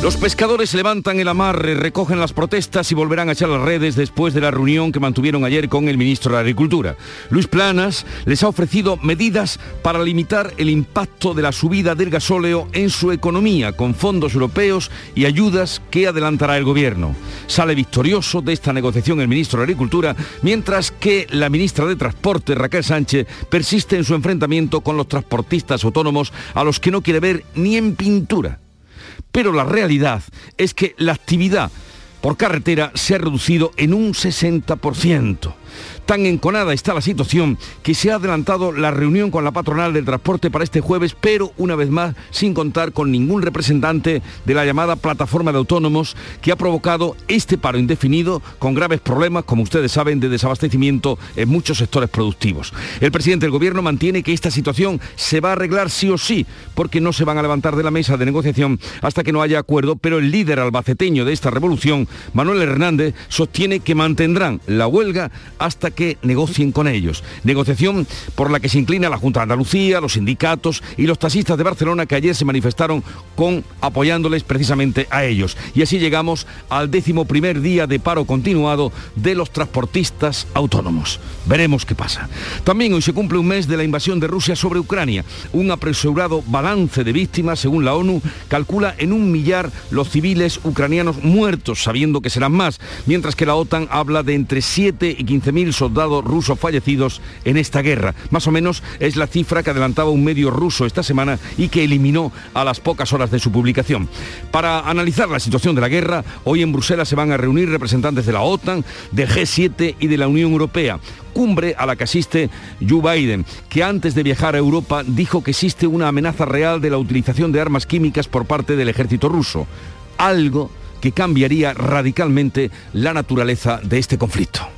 Los pescadores levantan el amarre, recogen las protestas y volverán a echar las redes después de la reunión que mantuvieron ayer con el ministro de Agricultura. Luis Planas les ha ofrecido medidas para limitar el impacto de la subida del gasóleo en su economía, con fondos europeos y ayudas que adelantará el gobierno. Sale victorioso de esta negociación el ministro de Agricultura, mientras que la ministra de Transporte, Raquel Sánchez, persiste en su enfrentamiento con los transportistas autónomos a los que no quiere ver ni en pintura pero la realidad es que la actividad por carretera se ha reducido en un 60%. Tan enconada está la situación que se ha adelantado la reunión con la patronal del transporte para este jueves, pero una vez más sin contar con ningún representante de la llamada plataforma de autónomos que ha provocado este paro indefinido con graves problemas, como ustedes saben, de desabastecimiento en muchos sectores productivos. El presidente del gobierno mantiene que esta situación se va a arreglar sí o sí, porque no se van a levantar de la mesa de negociación hasta que no haya acuerdo, pero el líder albaceteño de esta revolución, Manuel Hernández, sostiene que mantendrán la huelga hasta que que negocien con ellos. Negociación por la que se inclina la Junta de Andalucía, los sindicatos y los taxistas de Barcelona que ayer se manifestaron con apoyándoles precisamente a ellos. Y así llegamos al décimo primer día de paro continuado de los transportistas autónomos. Veremos qué pasa. También hoy se cumple un mes de la invasión de Rusia sobre Ucrania. Un apresurado balance de víctimas, según la ONU, calcula en un millar los civiles ucranianos muertos, sabiendo que serán más, mientras que la OTAN habla de entre 7 y 15 mil soldados soldados rusos fallecidos en esta guerra. Más o menos es la cifra que adelantaba un medio ruso esta semana y que eliminó a las pocas horas de su publicación. Para analizar la situación de la guerra, hoy en Bruselas se van a reunir representantes de la OTAN, del G7 y de la Unión Europea cumbre a la que asiste Joe Biden, que antes de viajar a Europa dijo que existe una amenaza real de la utilización de armas químicas por parte del ejército ruso. Algo que cambiaría radicalmente la naturaleza de este conflicto.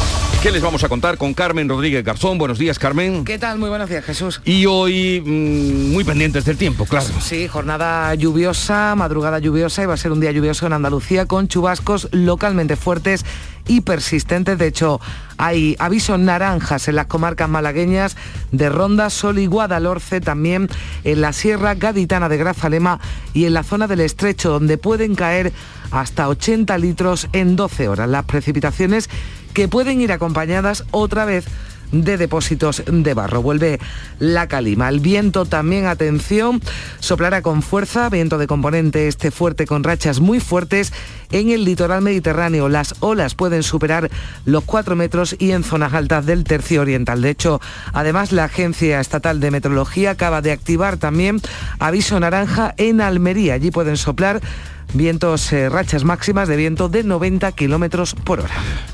¿Qué les vamos a contar con Carmen Rodríguez Garzón? Buenos días, Carmen. ¿Qué tal? Muy buenos días, Jesús. Y hoy mm, muy pendientes del tiempo, claro. Sí, jornada lluviosa, madrugada lluviosa y va a ser un día lluvioso en Andalucía con chubascos localmente fuertes y persistentes. De hecho, hay avisos naranjas en las comarcas malagueñas de Ronda, Sol y Guadalhorce, también en la Sierra Gaditana de Grazalema y en la zona del Estrecho, donde pueden caer hasta 80 litros en 12 horas. Las precipitaciones que pueden ir acompañadas otra vez de depósitos de barro. Vuelve la calima. El viento también, atención, soplará con fuerza, viento de componente este fuerte con rachas muy fuertes en el litoral mediterráneo. Las olas pueden superar los 4 metros y en zonas altas del tercio oriental. De hecho, además la Agencia Estatal de Meteorología acaba de activar también aviso naranja en Almería. Allí pueden soplar vientos, eh, rachas máximas de viento de 90 kilómetros por hora.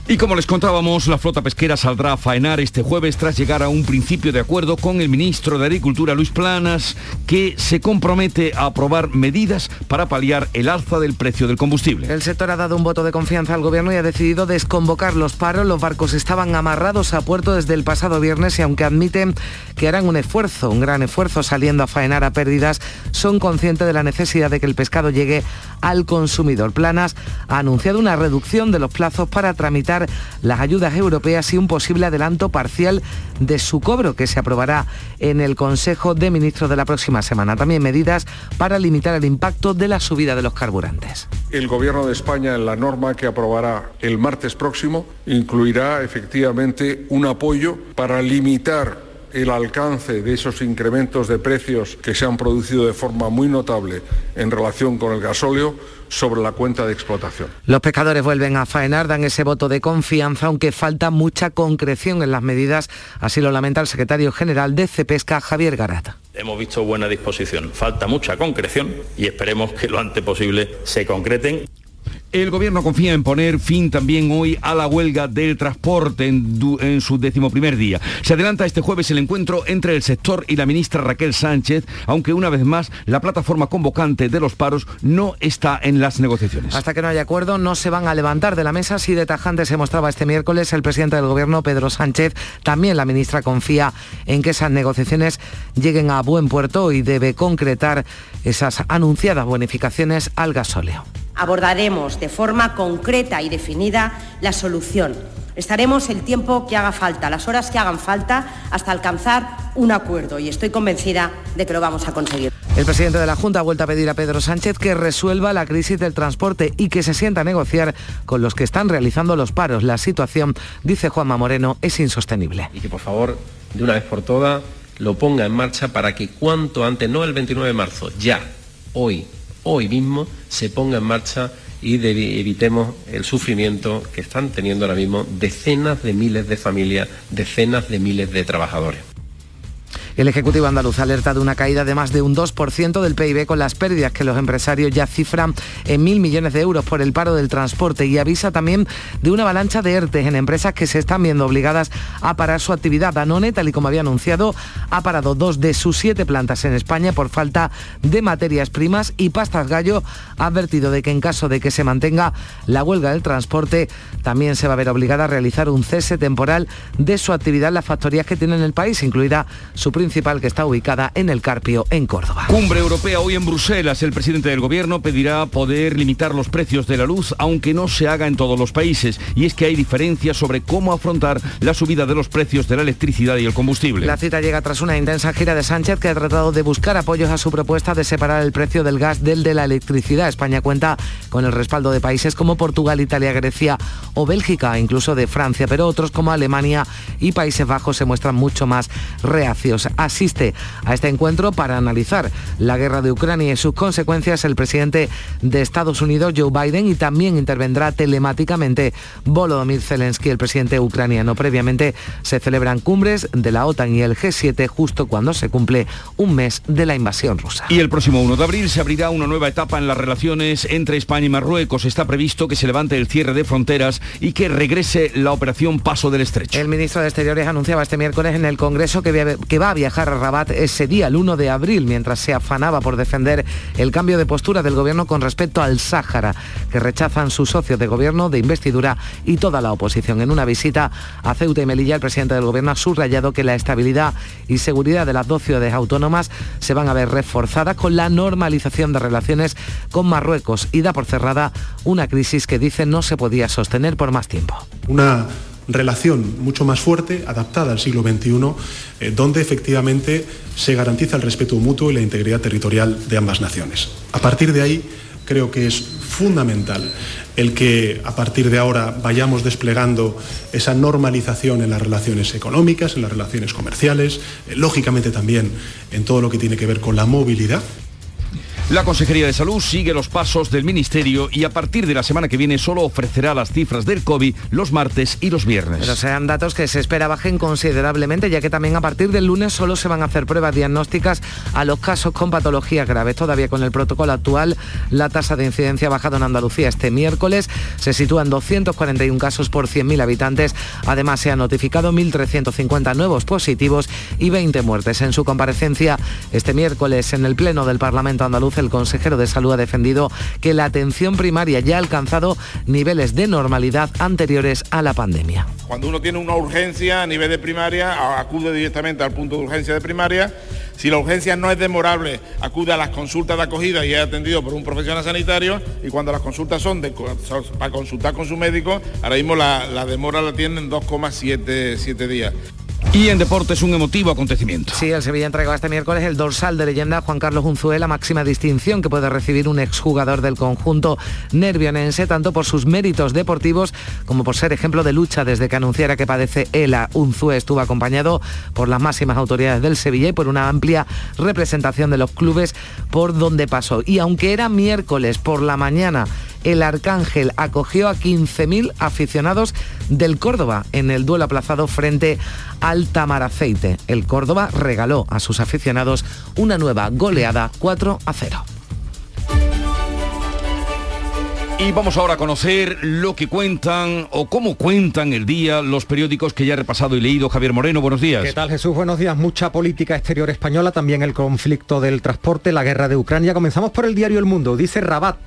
Y como les contábamos, la flota pesquera saldrá a faenar este jueves tras llegar a un principio de acuerdo con el ministro de Agricultura, Luis Planas, que se compromete a aprobar medidas para paliar el alza del precio del combustible. El sector ha dado un voto de confianza al gobierno y ha decidido desconvocar los paros. Los barcos estaban amarrados a puerto desde el pasado viernes y aunque admiten que harán un esfuerzo, un gran esfuerzo saliendo a faenar a pérdidas, son conscientes de la necesidad de que el pescado llegue al consumidor. Planas ha anunciado una reducción de los plazos para tramitar las ayudas europeas y un posible adelanto parcial de su cobro que se aprobará en el Consejo de Ministros de la próxima semana. También medidas para limitar el impacto de la subida de los carburantes. El Gobierno de España en la norma que aprobará el martes próximo incluirá efectivamente un apoyo para limitar el alcance de esos incrementos de precios que se han producido de forma muy notable en relación con el gasóleo sobre la cuenta de explotación. Los pescadores vuelven a faenar, dan ese voto de confianza, aunque falta mucha concreción en las medidas, así lo lamenta el secretario general de Cepesca, Javier Garata. Hemos visto buena disposición, falta mucha concreción y esperemos que lo antes posible se concreten El gobierno confía en poner fin también hoy a la huelga del transporte en, su decimoprimer día. Se adelanta este jueves el encuentro entre el sector y la ministra Raquel Sánchez, aunque una vez más la plataforma convocante de los paros no está en las negociaciones. Hasta que no haya acuerdo no se van a levantar de la mesa. Si de tajante se mostraba este miércoles el presidente del gobierno, Pedro Sánchez, también la ministra confía en que esas negociaciones lleguen a buen puerto y debe concretar esas anunciadas bonificaciones al gasóleo. Abordaremos de forma concreta y definida la solución. Estaremos el tiempo que haga falta, las horas que hagan falta, hasta alcanzar un acuerdo y estoy convencida de que lo vamos a conseguir. El presidente de la Junta ha vuelto a pedir a Pedro Sánchez que resuelva la crisis del transporte y que se sienta a negociar con los que están realizando los paros. La situación, dice Juanma Moreno, es insostenible. Y que por favor, de una vez por todas, lo ponga en marcha para que cuanto antes, no el 29 de marzo, ya, hoy, hoy mismo, se ponga en marcha y evitemos el sufrimiento que están teniendo ahora mismo decenas de miles de familias, decenas de miles de trabajadores. El Ejecutivo andaluz alerta de una caída de más de un 2% del PIB con las pérdidas que los empresarios ya cifran en mil millones de euros por el paro del transporte y avisa también de una avalancha de ERTES en empresas que se están viendo obligadas a parar su actividad. Danone, tal y como había anunciado, ha parado dos de sus siete plantas en España por falta de materias primas y Pastas Gallo ha advertido de que en caso de que se mantenga la huelga del transporte, también se va a ver obligada a realizar un cese temporal de su actividad en las factorías que tiene en el país, incluida su principal que está ubicada en el Carpio, en Córdoba. Cumbre europea hoy en Bruselas. El presidente del gobierno pedirá poder limitar los precios de la luz, aunque no se haga en todos los países. Y es que hay diferencias sobre cómo afrontar la subida de los precios de la electricidad y el combustible. La cita llega tras una intensa gira de Sánchez que ha tratado de buscar apoyos a su propuesta de separar el precio del gas del de la electricidad. España cuenta con el respaldo de países como Portugal, Italia, Grecia o Bélgica, incluso de Francia, pero otros como Alemania y Países Bajos se muestran mucho más reacios asiste a este encuentro para analizar la guerra de Ucrania y sus consecuencias el presidente de Estados Unidos, Joe Biden, y también intervendrá telemáticamente Volodymyr Zelensky, el presidente ucraniano. Previamente se celebran cumbres de la OTAN y el G7 justo cuando se cumple un mes de la invasión rusa. Y el próximo 1 de abril se abrirá una nueva etapa en las relaciones entre España y Marruecos. Está previsto que se levante el cierre de fronteras y que regrese la operación Paso del Estrecho. El ministro de Exteriores anunciaba este miércoles en el Congreso que va a viajar a Rabat ese día, el 1 de abril, mientras se afanaba por defender el cambio de postura del gobierno con respecto al Sáhara, que rechazan sus socios de gobierno, de investidura y toda la oposición. En una visita a Ceuta y Melilla, el presidente del gobierno ha subrayado que la estabilidad y seguridad de las dos ciudades autónomas se van a ver reforzadas con la normalización de relaciones con Marruecos y da por cerrada una crisis que dice no se podía sostener por más tiempo. Una relación mucho más fuerte, adaptada al siglo XXI, eh, donde efectivamente se garantiza el respeto mutuo y la integridad territorial de ambas naciones. A partir de ahí, creo que es fundamental el que a partir de ahora vayamos desplegando esa normalización en las relaciones económicas, en las relaciones comerciales, eh, lógicamente también en todo lo que tiene que ver con la movilidad. La Consejería de Salud sigue los pasos del Ministerio y a partir de la semana que viene solo ofrecerá las cifras del COVID los martes y los viernes. Pero sean datos que se espera bajen considerablemente, ya que también a partir del lunes solo se van a hacer pruebas diagnósticas a los casos con patologías graves. Todavía con el protocolo actual, la tasa de incidencia ha bajado en Andalucía este miércoles. Se sitúa en 241 casos por 100.000 habitantes. Además, se han notificado 1.350 nuevos positivos y 20 muertes. En su comparecencia este miércoles en el Pleno del Parlamento andaluz, el consejero de Salud ha defendido que la atención primaria ya ha alcanzado niveles de normalidad anteriores a la pandemia. Cuando uno tiene una urgencia a nivel de primaria, acude directamente al punto de urgencia de primaria. Si la urgencia no es demorable, acude a las consultas de acogida y es atendido por un profesional sanitario. Y cuando las consultas son para consultar con su médico, ahora mismo la, la demora la tienen 2,7 días. Y en deportes un emotivo acontecimiento. Sí, el Sevilla entregó este miércoles el dorsal de leyenda Juan Carlos Unzué, la máxima distinción que puede recibir un exjugador del conjunto nervionense, tanto por sus méritos deportivos como por ser ejemplo de lucha desde que anunciara que padece ELA. Unzué estuvo acompañado por las máximas autoridades del Sevilla y por una amplia representación de los clubes por donde pasó. Y aunque era miércoles por la mañana, el Arcángel acogió a 15.000 aficionados del Córdoba en el duelo aplazado frente al Tamaraceite. El Córdoba regaló a sus aficionados una nueva goleada 4 a 0. Y vamos ahora a conocer lo que cuentan o cómo cuentan el día los periódicos que ya he repasado y leído. Javier Moreno, buenos días. ¿Qué tal Jesús? Buenos días. Mucha política exterior española, también el conflicto del transporte, la guerra de Ucrania. Comenzamos por el diario El Mundo. Dice Rabat,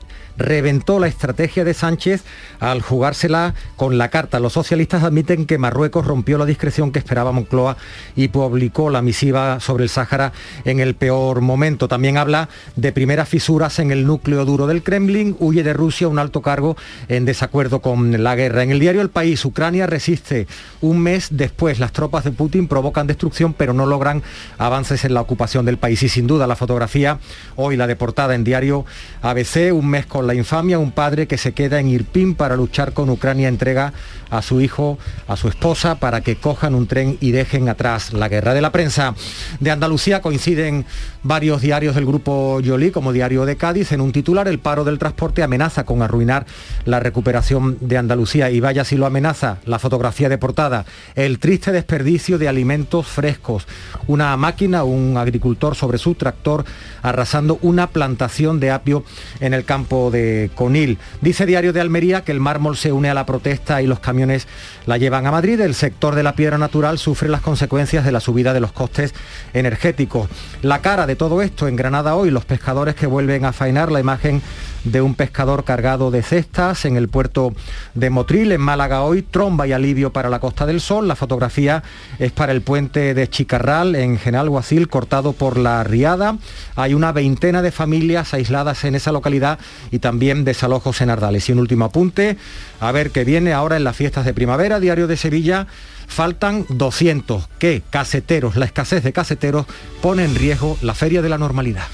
reventó la estrategia de Sánchez al jugársela con la carta. Los socialistas admiten que Marruecos rompió la discreción que esperaba Moncloa y publicó la misiva sobre el Sáhara en el peor momento. También habla de primeras fisuras en el núcleo duro del Kremlin, huye de Rusia un alto cargo en desacuerdo con la guerra. En el diario El País, Ucrania resiste un mes después. Las tropas de Putin provocan destrucción, pero no logran avances en la ocupación del país. Y sin duda la fotografía, hoy la deportada en diario ABC, un mes con la infamia, un padre que se queda en Irpin para luchar con Ucrania entrega a su hijo, a su esposa, para que cojan un tren y dejen atrás la guerra. De la prensa de Andalucía coinciden varios diarios del grupo Yoli, como Diario de Cádiz, en un titular, el paro del transporte amenaza con arruinar la recuperación de Andalucía. Y vaya si lo amenaza, la fotografía de portada, el triste desperdicio de alimentos frescos. Una máquina, un agricultor sobre su tractor arrasando una plantación de apio en el campo de Conil. Dice Diario de Almería que el mármol se une a la protesta y los camiones la llevan a Madrid. El sector de la piedra natural sufre las consecuencias de la subida de los costes energéticos. La cara de todo esto en Granada hoy, los pescadores que vuelven a faenar la imagen de un pescador cargado de cestas en el puerto de Motril, en Málaga hoy, tromba y alivio para la Costa del Sol. La fotografía es para el puente de Chicarral en General Guacil, cortado por la riada. Hay una veintena de familias aisladas en esa localidad y también desalojos en Ardales. Y un último apunte, a ver qué viene ahora en las fiestas de primavera, Diario de Sevilla faltan 200 que caseteros, la escasez de caseteros pone en riesgo la feria de la normalidad.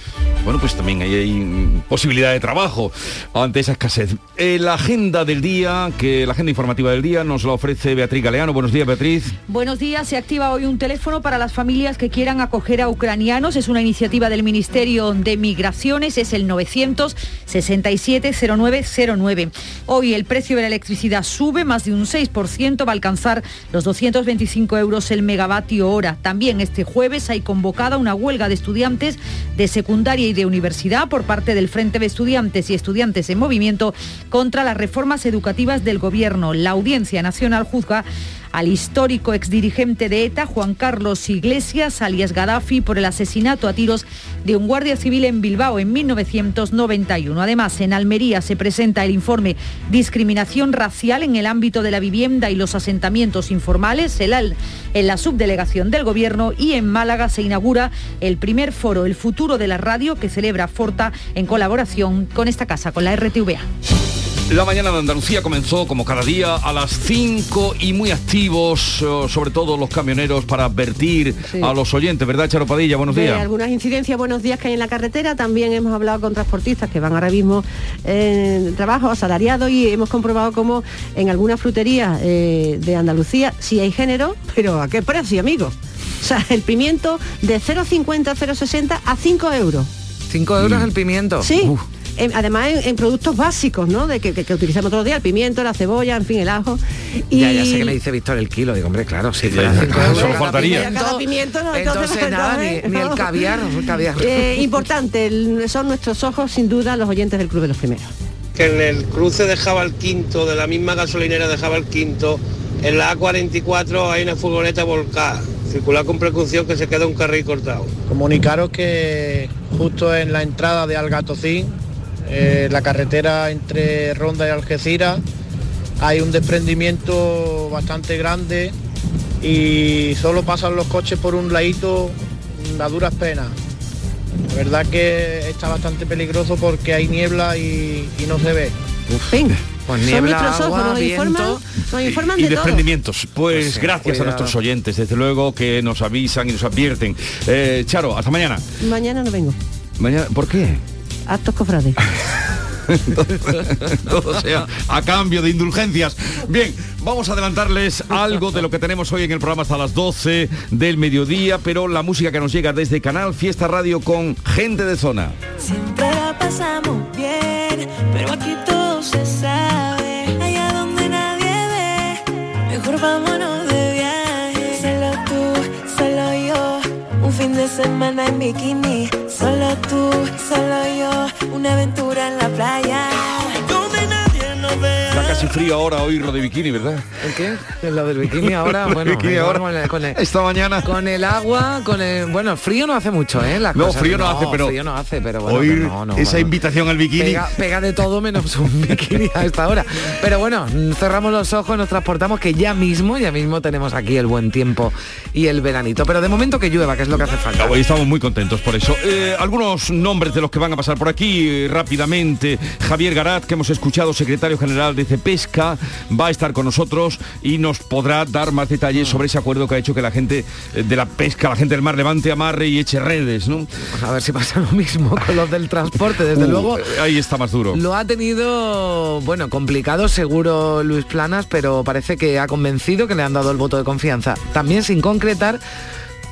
Bueno, pues también ahí hay posibilidad de trabajo ante esa escasez. Eh, la agenda del día, que la agenda informativa del día nos la ofrece Beatriz Galeano. Buenos días, Beatriz. Buenos días. Se activa hoy un teléfono para las familias que quieran acoger a ucranianos. Es una iniciativa del Ministerio de Migraciones. Es el 967-0909. Hoy el precio de la electricidad sube más de un 6%. Va a alcanzar los 225 euros el megavatio hora. También este jueves hay convocada una huelga de estudiantes de secundaria y de universidad por parte del Frente de Estudiantes y Estudiantes en Movimiento contra las reformas educativas del Gobierno. La Audiencia Nacional juzga al histórico exdirigente de ETA, Juan Carlos Iglesias, alias Gaddafi, por el asesinato a tiros de un guardia civil en Bilbao en 1991. Además, en Almería se presenta el informe Discriminación racial en el ámbito de la vivienda y los asentamientos informales en la subdelegación del Gobierno y en Málaga se inaugura el primer foro El futuro de la radio que celebra Forta en colaboración con esta casa, con la RTVA. La mañana de Andalucía comenzó como cada día a las 5 y muy activos, eh, sobre todo los camioneros, para advertir a los oyentes, ¿verdad, Charopadilla? Buenos días. algunas incidencias, buenos días que hay en la carretera. También hemos hablado con transportistas que van ahora mismo en trabajo, asalariados, y hemos comprobado cómo en algunas fruterías eh, de Andalucía sí hay género, pero ¿a qué precio, amigo? O sea, el pimiento de 0,50 a 0,60 a 5 euros. 5 euros el pimiento. Sí además en, productos básicos, ¿no? De que, utilizamos todos los días, el pimiento, la cebolla, en fin, el ajo. Y... Ya, ya sé que me dice Víctor el kilo, digo, hombre, claro, sí, sí solo faltaría. pimiento, entonces, nada, ni, el caviar, el caviar. Eh, importante, son nuestros ojos, sin duda, los oyentes del Club de los Primeros. Que en el cruce dejaba el quinto, de la misma gasolinera dejaba el quinto, en la A44 hay una furgoneta volcada. Circular con precaución que se queda un carril cortado. Comunicaros que justo en la entrada de Algatocín eh, la carretera entre Ronda y Algeciras hay un desprendimiento bastante grande y solo pasan los coches por un ladito a duras penas. La verdad que está bastante peligroso porque hay niebla y, no se ve. Pues niebla, agua, y, desprendimientos. Pues gracias a nuestros oyentes, desde luego, que nos avisan y nos advierten. Eh, Charo, hasta mañana. Mañana no vengo. Mañana, ¿por qué? Actos cofrades. Todo sea a cambio de indulgencias. Bien, vamos a adelantarles algo de lo que tenemos hoy en el programa hasta las 12 del mediodía, pero la música que nos llega desde Canal Fiesta Radio con gente de zona. Siempre la pasamos bien, pero aquí todo se sabe. Allá donde nadie ve, mejor vámonos de semana en bikini Solo tú, solo yo, una aventura en la playa. Casi frío ahora oírlo de bikini, ¿verdad? ¿El qué? Lo del bikini ahora, bueno, Bikini ahora, con el- con el- esta mañana. Con el agua, con el... Bueno, frío no hace mucho, ¿eh? Las No, cosas. frío no hace, pero frío no hace, pero bueno, oír que no, no, esa bueno. invitación al bikini. Pega, pega de todo menos un bikini a esta hora. Pero bueno, cerramos los ojos, nos transportamos que ya mismo, ya mismo tenemos aquí el buen tiempo y el veranito. Pero de momento que llueva, que es lo que hace falta. Hoy estamos muy contentos por eso. Eh, algunos nombres de los que van a pasar por aquí eh, rápidamente. Javier Garat, que hemos escuchado, secretario general de Cepesca, va a estar con nosotros y nos podrá dar más detalles sobre ese acuerdo que ha hecho que la gente eh, de la pesca, la gente del mar levante amarre y eche redes, ¿no? A ver si pasa lo mismo con los del transporte, desde Uh, luego. ahí está más duro. Lo ha tenido, bueno, complicado seguro Luis Planas, pero parece que ha convencido que le han dado el voto de confianza. También sin concretar,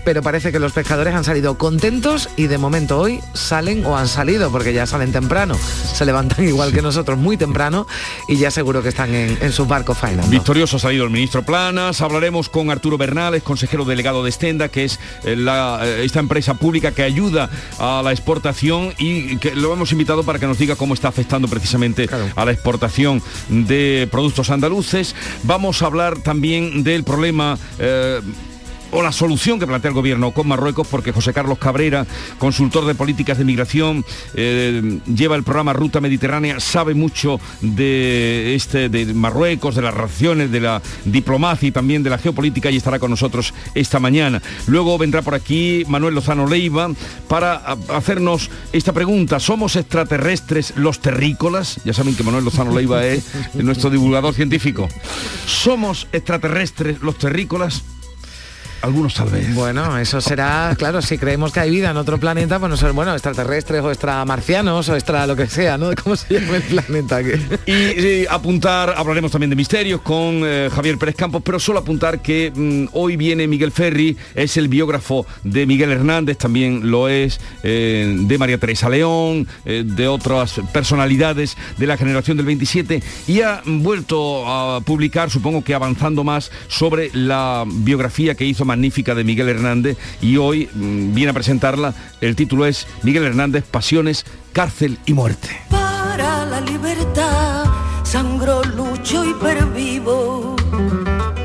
pero parece que los pescadores han salido contentos y de momento hoy salen o han salido, porque ya salen temprano. Se levantan igual que nosotros muy temprano y ya seguro que están en, en sus barcos faenando. Victorioso ha salido el ministro Planas, hablaremos con Arturo Bernales, consejero delegado de Stenda, que es eh, la, eh, esta empresa pública que ayuda a la exportación y que lo hemos invitado para que nos diga cómo está afectando precisamente a la exportación de productos andaluces. Vamos a hablar también del problema... eh, o la solución que plantea el gobierno con Marruecos, porque José Carlos Cabrera, consultor de políticas de migración, eh, lleva el programa Ruta Mediterránea, sabe mucho de este de Marruecos, de las relaciones, de la diplomacia y también de la geopolítica y estará con nosotros esta mañana. Luego vendrá por aquí Manuel Lozano Leiva para hacernos esta pregunta. ¿Somos extraterrestres los terrícolas? Ya saben que Manuel Lozano Leiva es nuestro divulgador científico. ¿Somos extraterrestres los terrícolas? Algunos tal vez. Bueno, eso será, claro, si creemos que hay vida en otro planeta, pues no ser, bueno, extraterrestres o extramarcianos o extra lo que sea, ¿no? ¿Cómo se llama el planeta? que- Y, apuntar, hablaremos también de misterios con eh, Javier Pérez Campos, pero solo apuntar que mm, hoy viene Miguel Ferri, es el biógrafo de Miguel Hernández, también lo es eh, de María Teresa León, eh, de otras personalidades de la generación del 27, y ha vuelto a publicar, supongo que avanzando más, sobre la biografía que hizo magnífica de Miguel Hernández, y hoy mm, viene a presentarla. El título es Miguel Hernández, Pasiones, Cárcel y Muerte. Para la libertad, sangro, lucho y pervivo.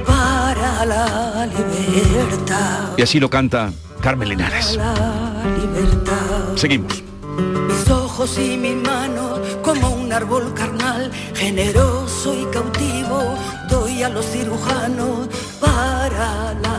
Para la libertad, Y así lo canta Carmen Linares. la libertad. Seguimos. Mis ojos y mis manos, como un árbol carnal, generoso y cautivo, doy a los cirujanos para la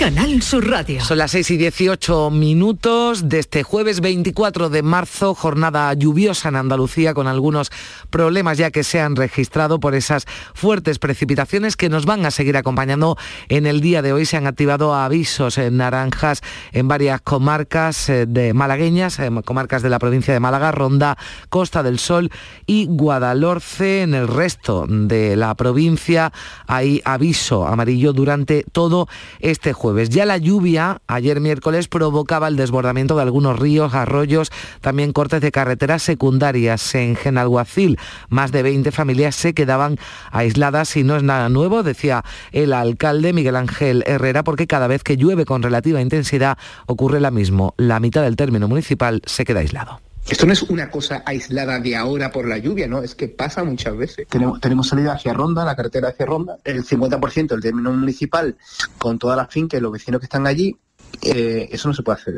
Canal Sur Radio. Son las 6 y 18 minutos de este jueves 24 de marzo, jornada lluviosa en Andalucía con algunos problemas ya que se han registrado por esas fuertes precipitaciones que nos van a seguir acompañando en el día de hoy. Se han activado avisos en naranjas en varias comarcas eh, de malagueñas, comarcas de la provincia de Málaga, Ronda, Costa del Sol y Guadalhorce. En el resto de la provincia hay aviso amarillo durante todo este jueves. Ya la lluvia ayer miércoles provocaba el desbordamiento de algunos ríos, arroyos, también cortes de carreteras secundarias. En Genalguacil, más de 20 familias se quedaban aisladas y no es nada nuevo, decía el alcalde Miguel Ángel Herrera, porque cada vez que llueve con relativa intensidad ocurre lo mismo. La mitad del término municipal se queda aislado. Esto no es una cosa aislada de ahora por la lluvia, ¿no? Es que pasa muchas veces. Tenemos, tenemos salida hacia Ronda, la carretera hacia Ronda, el 50% del término municipal con todas las fincas y los vecinos que están allí, eh, eso no se puede hacer.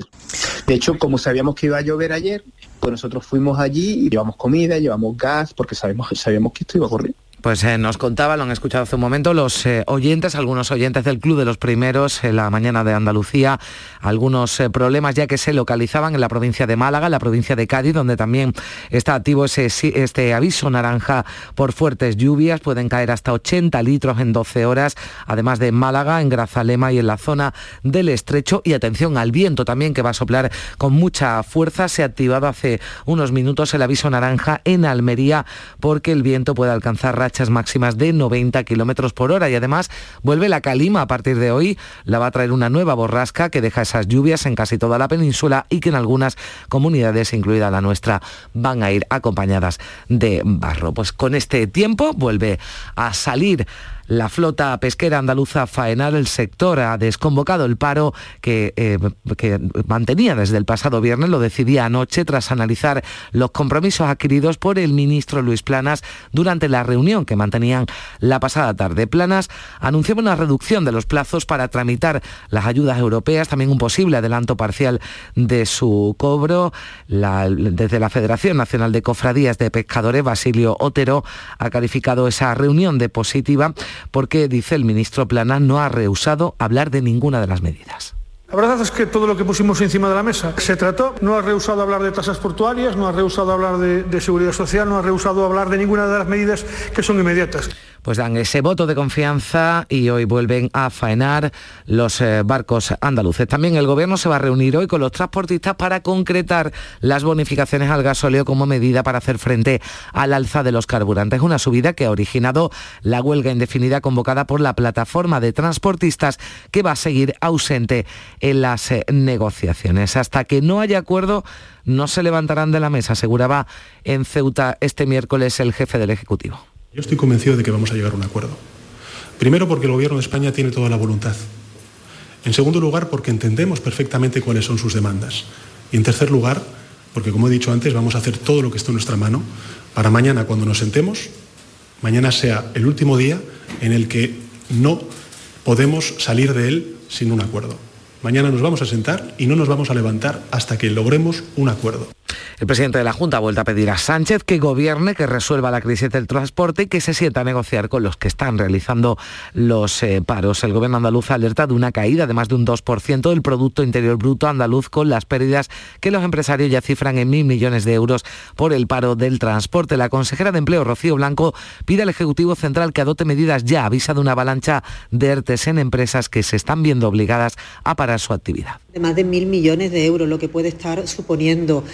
De hecho, como sabíamos que iba a llover ayer, pues nosotros fuimos allí y llevamos comida, llevamos gas, porque sabemos, sabíamos que esto iba a ocurrir. Pues eh, nos contaba, lo han escuchado hace un momento, los eh, oyentes, algunos oyentes del Club de los Primeros en la mañana de Andalucía, algunos eh, problemas ya que se localizaban en la provincia de Málaga, la provincia de Cádiz, donde también está activo este aviso naranja por fuertes lluvias, pueden caer hasta 80 litros en 12 horas, además de Málaga, en Grazalema y en la zona del estrecho. Y atención al viento también que va a soplar con mucha fuerza. Se ha activado hace unos minutos el aviso naranja en Almería porque el viento puede alcanzar máximas de 90 kilómetros por hora y además vuelve la calima a partir de hoy. La va a traer una nueva borrasca que deja esas lluvias en casi toda la península y que en algunas comunidades, incluida la nuestra, van a ir acompañadas de barro. Pues con este tiempo vuelve a salir la flota pesquera andaluza faenar el sector ha desconvocado el paro que, eh, que, mantenía desde el pasado viernes, lo decidía anoche tras analizar los compromisos adquiridos por el ministro Luis Planas durante la reunión que mantenían la pasada tarde. Planas anunció una reducción de los plazos para tramitar las ayudas europeas, también un posible adelanto parcial de su cobro. desde la Federación Nacional de Cofradías de Pescadores, Basilio Otero, ha calificado esa reunión de positiva porque, dice el ministro Plana, no ha rehusado hablar de ninguna de las medidas. La verdad es que todo lo que pusimos encima de la mesa se trató, no ha rehusado hablar de tasas portuarias, no ha rehusado hablar de, de seguridad social, no ha rehusado hablar de ninguna de las medidas que son inmediatas pues dan ese voto de confianza y hoy vuelven a faenar los eh, barcos andaluces. También el gobierno se va a reunir hoy con los transportistas para concretar las bonificaciones al gasóleo como medida para hacer frente al alza de los carburantes. Una subida que ha originado la huelga indefinida convocada por la plataforma de transportistas que va a seguir ausente en las eh, negociaciones. Hasta que no haya acuerdo, no se levantarán de la mesa, aseguraba en Ceuta este miércoles el jefe del Ejecutivo. Yo estoy convencido de que vamos a llegar a un acuerdo. Primero porque el Gobierno de España tiene toda la voluntad. En segundo lugar porque entendemos perfectamente cuáles son sus demandas. Y en tercer lugar porque, como he dicho antes, vamos a hacer todo lo que esté en nuestra mano para mañana, cuando nos sentemos, mañana sea el último día en el que no podemos salir de él sin un acuerdo. Mañana nos vamos a sentar y no nos vamos a levantar hasta que logremos un acuerdo. El presidente de la Junta ha vuelto a pedir a Sánchez que gobierne, que resuelva la crisis del transporte y que se sienta a negociar con los que están realizando los eh, paros. El gobierno andaluz ha alertado de una caída de más de un 2% del Producto Interior Bruto andaluz con las pérdidas que los empresarios ya cifran en mil millones de euros por el paro del transporte. La consejera de Empleo, Rocío Blanco, pide al Ejecutivo Central que adopte medidas ya. Avisa de una avalancha de ERTES en empresas que se están viendo obligadas a parar su actividad. De más de mil millones de euros, lo que puede estar suponiendo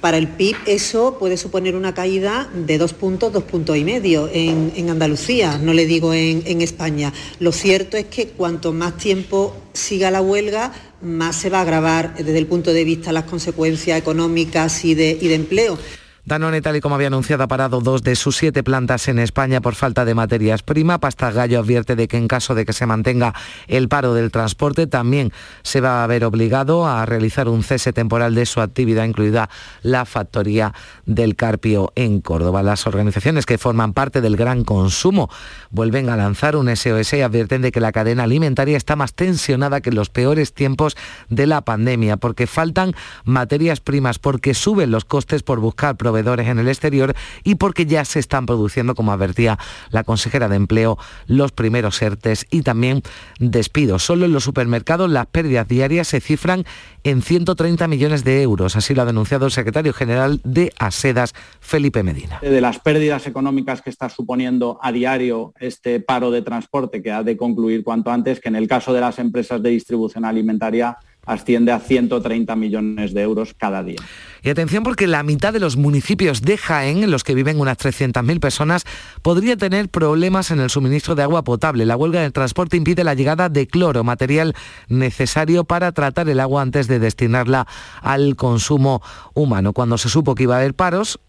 para el PIB eso puede suponer una caída de dos puntos, dos puntos y medio en, Andalucía, no le digo en, España. Lo cierto es que cuanto más tiempo siga la huelga, más se va a agravar desde el punto de vista de las consecuencias económicas y de empleo. Danone, tal y como había anunciado, ha parado dos de sus siete plantas en España por falta de materias primas. Pasta Gallo advierte de que en caso de que se mantenga el paro del transporte, también se va a ver obligado a realizar un cese temporal de su actividad, incluida la factoría del Carpio en Córdoba. Las organizaciones que forman parte del gran consumo vuelven a lanzar un SOS y advierten de que la cadena alimentaria está más tensionada que en los peores tiempos de la pandemia, porque faltan materias primas, porque suben los costes por buscar proveedores en el exterior y porque ya se están produciendo, como advertía la consejera de Empleo, los primeros ERTES y también despidos. Solo en los supermercados las pérdidas diarias se cifran en 130 millones de euros. Así lo ha denunciado el secretario general de Asedas, Felipe Medina. De las pérdidas económicas que está suponiendo a diario este paro de transporte que ha de concluir cuanto antes, que en el caso de las empresas de distribución alimentaria asciende a 130 millones de euros cada día. Y atención porque la mitad de los municipios de Jaén, en los que viven unas 300.000 personas, podría tener problemas en el suministro de agua potable. La huelga del transporte impide la llegada de cloro, material necesario para tratar el agua antes de destinarla al consumo humano. Cuando se supo que iba a haber paros,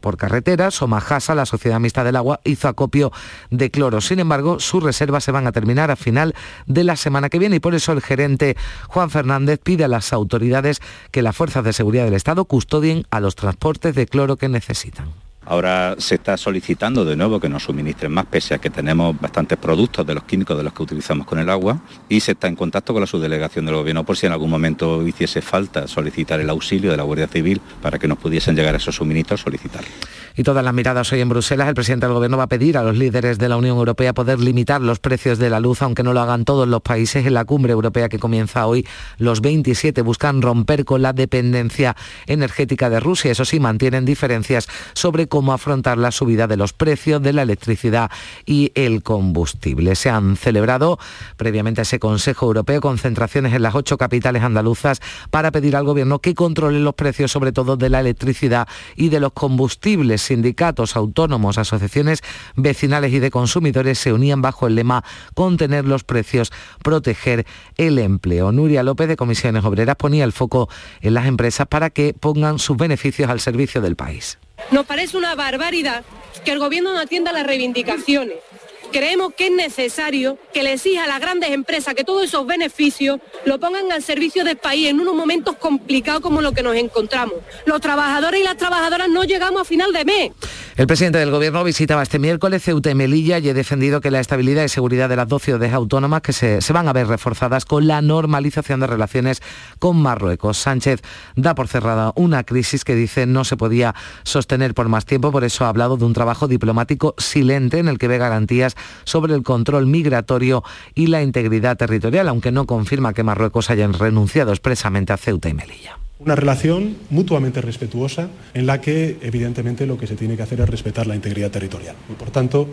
por carretera, Somajasa, la Sociedad Mixta del Agua, hizo acopio de cloro. Sin embargo, sus reservas se van a terminar a final de la semana que viene y por eso el gerente Juan Fernández pide a las autoridades que las fuerzas de seguridad del Estado custodien a los transportes de cloro que necesitan. Ahora se está solicitando de nuevo que nos suministren más, pese a que tenemos bastantes productos de los químicos de los que utilizamos con el agua, y se está en contacto con la subdelegación del Gobierno por si en algún momento hiciese falta solicitar el auxilio de la Guardia Civil para que nos pudiesen llegar esos suministros, solicitar. Y todas las miradas hoy en Bruselas, el presidente del Gobierno va a pedir a los líderes de la Unión Europea poder limitar los precios de la luz, aunque no lo hagan todos los países. En la cumbre europea que comienza hoy, los 27 buscan romper con la dependencia energética de Rusia. Eso sí, mantienen diferencias sobre cómo afrontar la subida de los precios de la electricidad y el combustible. Se han celebrado previamente a ese Consejo Europeo concentraciones en las ocho capitales andaluzas para pedir al Gobierno que controle los precios, sobre todo de la electricidad y de los combustibles sindicatos, autónomos, asociaciones vecinales y de consumidores se unían bajo el lema contener los precios, proteger el empleo. Nuria López de Comisiones Obreras ponía el foco en las empresas para que pongan sus beneficios al servicio del país. Nos parece una barbaridad que el gobierno no atienda las reivindicaciones creemos que es necesario que le exija a las grandes empresas que todos esos beneficios lo pongan al servicio del país en unos momentos complicados como los que nos encontramos. Los trabajadores y las trabajadoras no llegamos a final de mes. El presidente del Gobierno visitaba este miércoles Ceuta y Melilla y he defendido que la estabilidad y seguridad de las dos ciudades autónomas que se, se, van a ver reforzadas con la normalización de relaciones con Marruecos. Sánchez da por cerrada una crisis que dice no se podía sostener por más tiempo, por eso ha hablado de un trabajo diplomático silente en el que ve garantías sobre el control migratorio y la integridad territorial, aunque no confirma que Marruecos hayan renunciado expresamente a Ceuta y Melilla. Una relación mutuamente respetuosa en la que evidentemente lo que se tiene que hacer es respetar la integridad territorial. Y por tanto,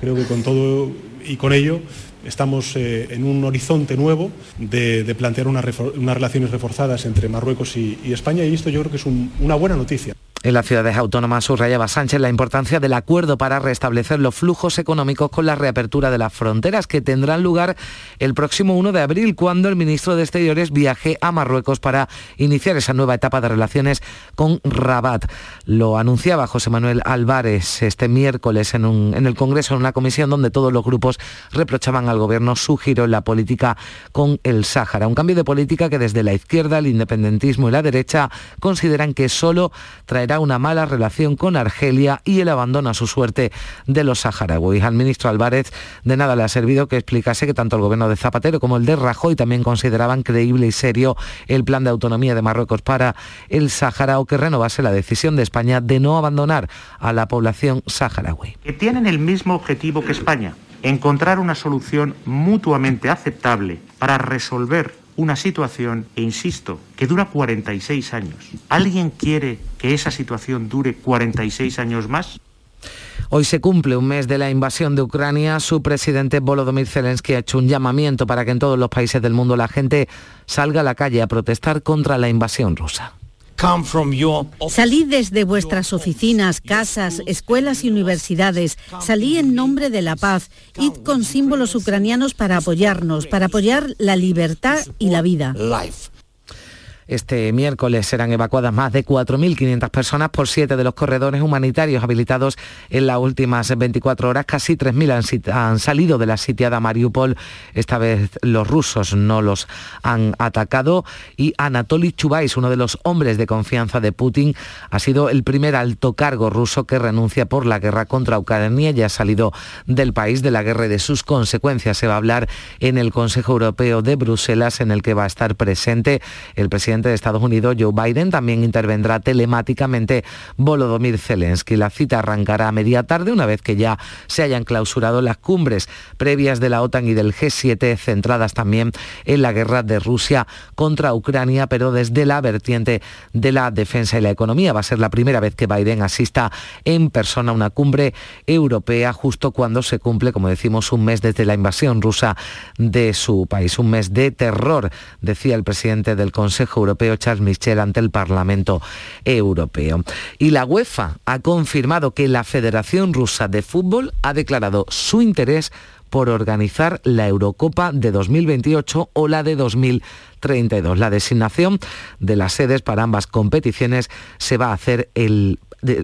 creo que con todo y con ello estamos eh, en un horizonte nuevo de, plantear una unas relaciones reforzadas entre Marruecos y, España y esto yo creo que es un, una buena noticia. En las ciudades autónomas subrayaba Sánchez la importancia del acuerdo para restablecer los flujos económicos con la reapertura de las fronteras que tendrán lugar el próximo 1 de abril cuando el ministro de Exteriores viaje a Marruecos para iniciar esa nueva etapa de relaciones con Rabat. Lo anunciaba José Manuel Álvarez este miércoles en, en el Congreso en una comisión donde todos los grupos reprochaban al gobierno su giro en la política con el Sáhara. Un cambio de política que desde la izquierda, el independentismo y la derecha consideran que solo traerá una mala relación con Argelia y el abandono a su suerte de los saharauis. Al ministro Álvarez de nada le ha servido que explicase que tanto el gobierno de Zapatero como el de Rajoy también consideraban creíble y serio el plan de autonomía de Marruecos para el Sáhara o que renovase la decisión de España de no abandonar a la población saharaui. Que tienen el mismo objetivo que España, encontrar una solución mutuamente aceptable para resolver una situación, e insisto, que dura 46 años. ¿Alguien quiere que esa situación dure 46 años más? Hoy se cumple un mes de la invasión de Ucrania. Su presidente Volodymyr Zelensky ha hecho un llamamiento para que en todos los países del mundo la gente salga a la calle a protestar contra la invasión rusa. Salid desde vuestras oficinas, casas, escuelas y universidades. Salí en nombre de la paz. Id con símbolos ucranianos para apoyarnos, para apoyar la libertad y la vida. Este miércoles serán evacuadas más de 4.500 personas por siete de los corredores humanitarios habilitados en las últimas 24 horas. Casi 3.000 han, han, salido de la sitiada Mariupol. Esta vez los rusos no los han atacado. Y Anatoly Chubais, uno de los hombres de confianza de Putin, ha sido el primer alto cargo ruso que renuncia por la guerra contra Ucrania. Ya ha salido del país de la guerra y de sus consecuencias. Se va a hablar en el Consejo Europeo de Bruselas, en el que va a estar presente el presidente de Estados Unidos, Joe Biden, también intervendrá telemáticamente Volodymyr Zelensky. La cita arrancará a media tarde una vez que ya se hayan clausurado las cumbres previas de la OTAN y del G7, centradas también en la guerra de Rusia contra Ucrania, pero desde la vertiente de la defensa y la economía. Va a ser la primera vez que Biden asista en persona a una cumbre europea justo cuando se cumple, como decimos, un mes desde la invasión rusa de su país. Un mes de terror, decía el presidente del Consejo Europeo Charles Michel ante el Parlamento Europeo. Y la UEFA ha confirmado que la Federación Rusa de Fútbol ha declarado su interés por organizar la Eurocopa de 2028 o la de 2032. La designación de las sedes para ambas competiciones se va a hacer el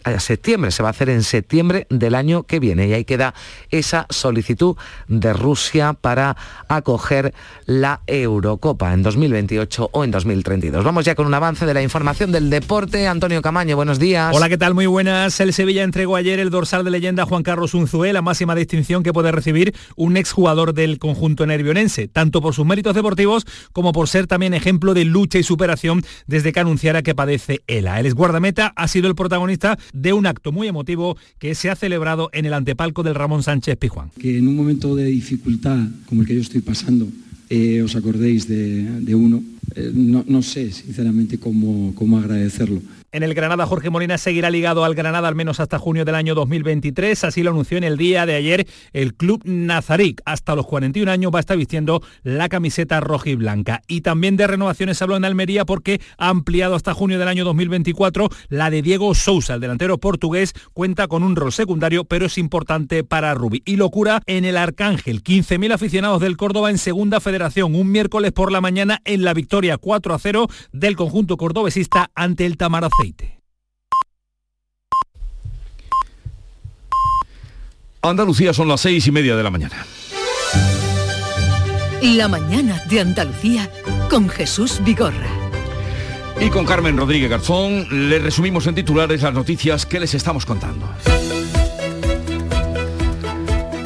a septiembre, se va a hacer en septiembre del año que viene y ahí queda esa solicitud de Rusia para acoger la Eurocopa en 2028 o en 2032. Vamos ya con un avance de la información del deporte. Antonio Camaño, buenos días. Hola, ¿qué tal? Muy buenas. El Sevilla entregó ayer el dorsal de leyenda a Juan Carlos Unzué, la máxima distinción que puede recibir un exjugador del conjunto nervionense, tanto por sus méritos deportivos como por ser también ejemplo de lucha y superación desde que anunciara que padece ELA. El exguardameta ha sido el protagonista de un acto muy emotivo que se ha celebrado en el antepalco del Ramón Sánchez Pijuán. Que en un momento de dificultad como el que yo estoy pasando, eh, os acordéis de, uno, eh, no, no, sé sinceramente cómo, cómo agradecerlo. En el Granada, Jorge Molina seguirá ligado al Granada al menos hasta junio del año 2023. Así lo anunció en el día de ayer el club Nazaric. Hasta los 41 años va a estar vistiendo la camiseta roja y blanca. Y también de renovaciones habló en Almería porque ha ampliado hasta junio del año 2024 la de Diego Sousa. El delantero portugués cuenta con un rol secundario, pero es importante para Rubi. Y locura en el Arcángel. 15.000 aficionados del Córdoba en Segunda Federación. Un miércoles por la mañana en la victoria 4 a 0 del conjunto cordobesista ante el Andalucía son las seis y media de la mañana. La mañana de Andalucía con Jesús Vigorra. Y con Carmen Rodríguez Garzón le resumimos en titulares las noticias que les estamos contando.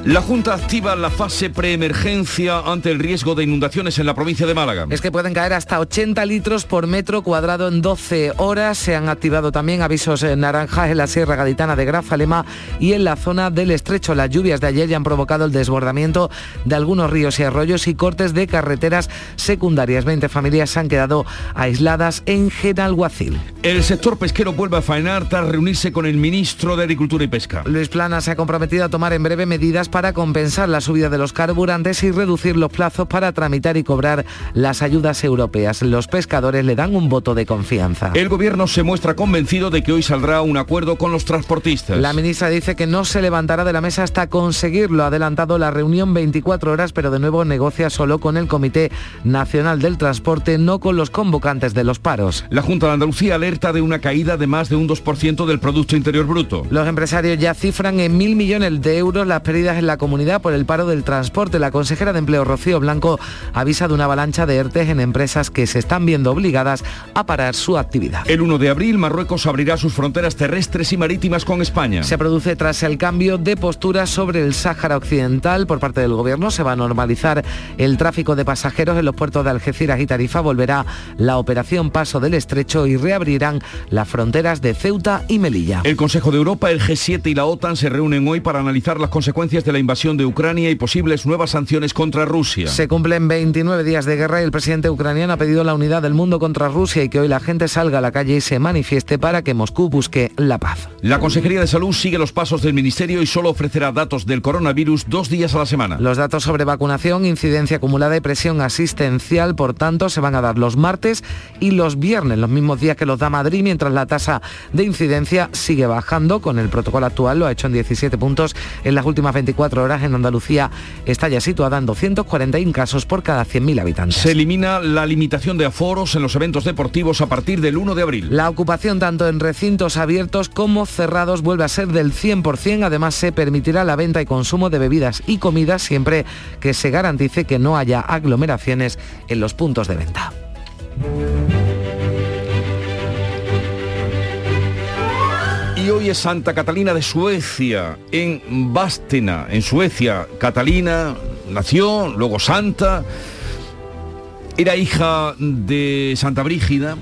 La Junta activa la fase preemergencia ante el riesgo de inundaciones en la provincia de Málaga. Es que pueden caer hasta 80 litros por metro cuadrado en 12 horas. Se han activado también avisos naranjas en la Sierra Gaditana de Grazalema y en la zona del Estrecho. Las lluvias de ayer ya han provocado el desbordamiento de algunos ríos y arroyos y cortes de carreteras secundarias. 20 familias se han quedado aisladas en Genalguacil. El sector pesquero vuelve a faenar tras reunirse con el ministro de Agricultura y Pesca. Luis Plana se ha comprometido a tomar en breve medidas para compensar la subida de los carburantes y reducir los plazos para tramitar y cobrar las ayudas europeas. Los pescadores le dan un voto de confianza. El gobierno se muestra convencido de que hoy saldrá un acuerdo con los transportistas. La ministra dice que no se levantará de la mesa hasta conseguirlo. Ha adelantado la reunión 24 horas, pero de nuevo negocia solo con el Comité Nacional del Transporte, no con los convocantes de los paros. La Junta de Andalucía alerta de una caída de más de un 2% del Producto Interior Bruto. Los empresarios ya cifran en mil millones de euros las pérdidas en la comunidad por el paro del transporte. La consejera de Empleo Rocío Blanco avisa de una avalancha de ERTES en empresas que se están viendo obligadas a parar su actividad. El 1 de abril Marruecos abrirá sus fronteras terrestres y marítimas con España. Se produce tras el cambio de postura sobre el Sáhara Occidental por parte del gobierno. Se va a normalizar el tráfico de pasajeros en los puertos de Algeciras y Tarifa. Volverá la operación Paso del Estrecho y reabrirán las fronteras de Ceuta y Melilla. El Consejo de Europa, el G7 y la OTAN se reúnen hoy para analizar las consecuencias de la invasión de Ucrania y posibles nuevas sanciones contra Rusia. Se cumplen 29 días de guerra y el presidente ucraniano ha pedido la unidad del mundo contra Rusia y que hoy la gente salga a la calle y se manifieste para que Moscú busque la paz. La Consejería de Salud sigue los pasos del Ministerio y solo ofrecerá datos del coronavirus dos días a la semana. Los datos sobre vacunación, incidencia acumulada y presión asistencial, por tanto, se van a dar los martes y los viernes, los mismos días que los da Madrid, mientras la tasa de incidencia sigue bajando. Con el protocolo actual lo ha hecho en 17 puntos en las últimas 24 horas en Andalucía está ya situada en 241 casos por cada 100.000 habitantes. Se elimina la limitación de aforos en los eventos deportivos a partir del 1 de abril. La ocupación tanto en recintos abiertos como cerrados vuelve a ser del 100%. Además se permitirá la venta y consumo de bebidas y comidas siempre que se garantice que no haya aglomeraciones en los puntos de venta. Y hoy es Santa Catalina de Suecia, en Bastena, en Suecia. Catalina nació, luego Santa. Era hija de Santa Brígida,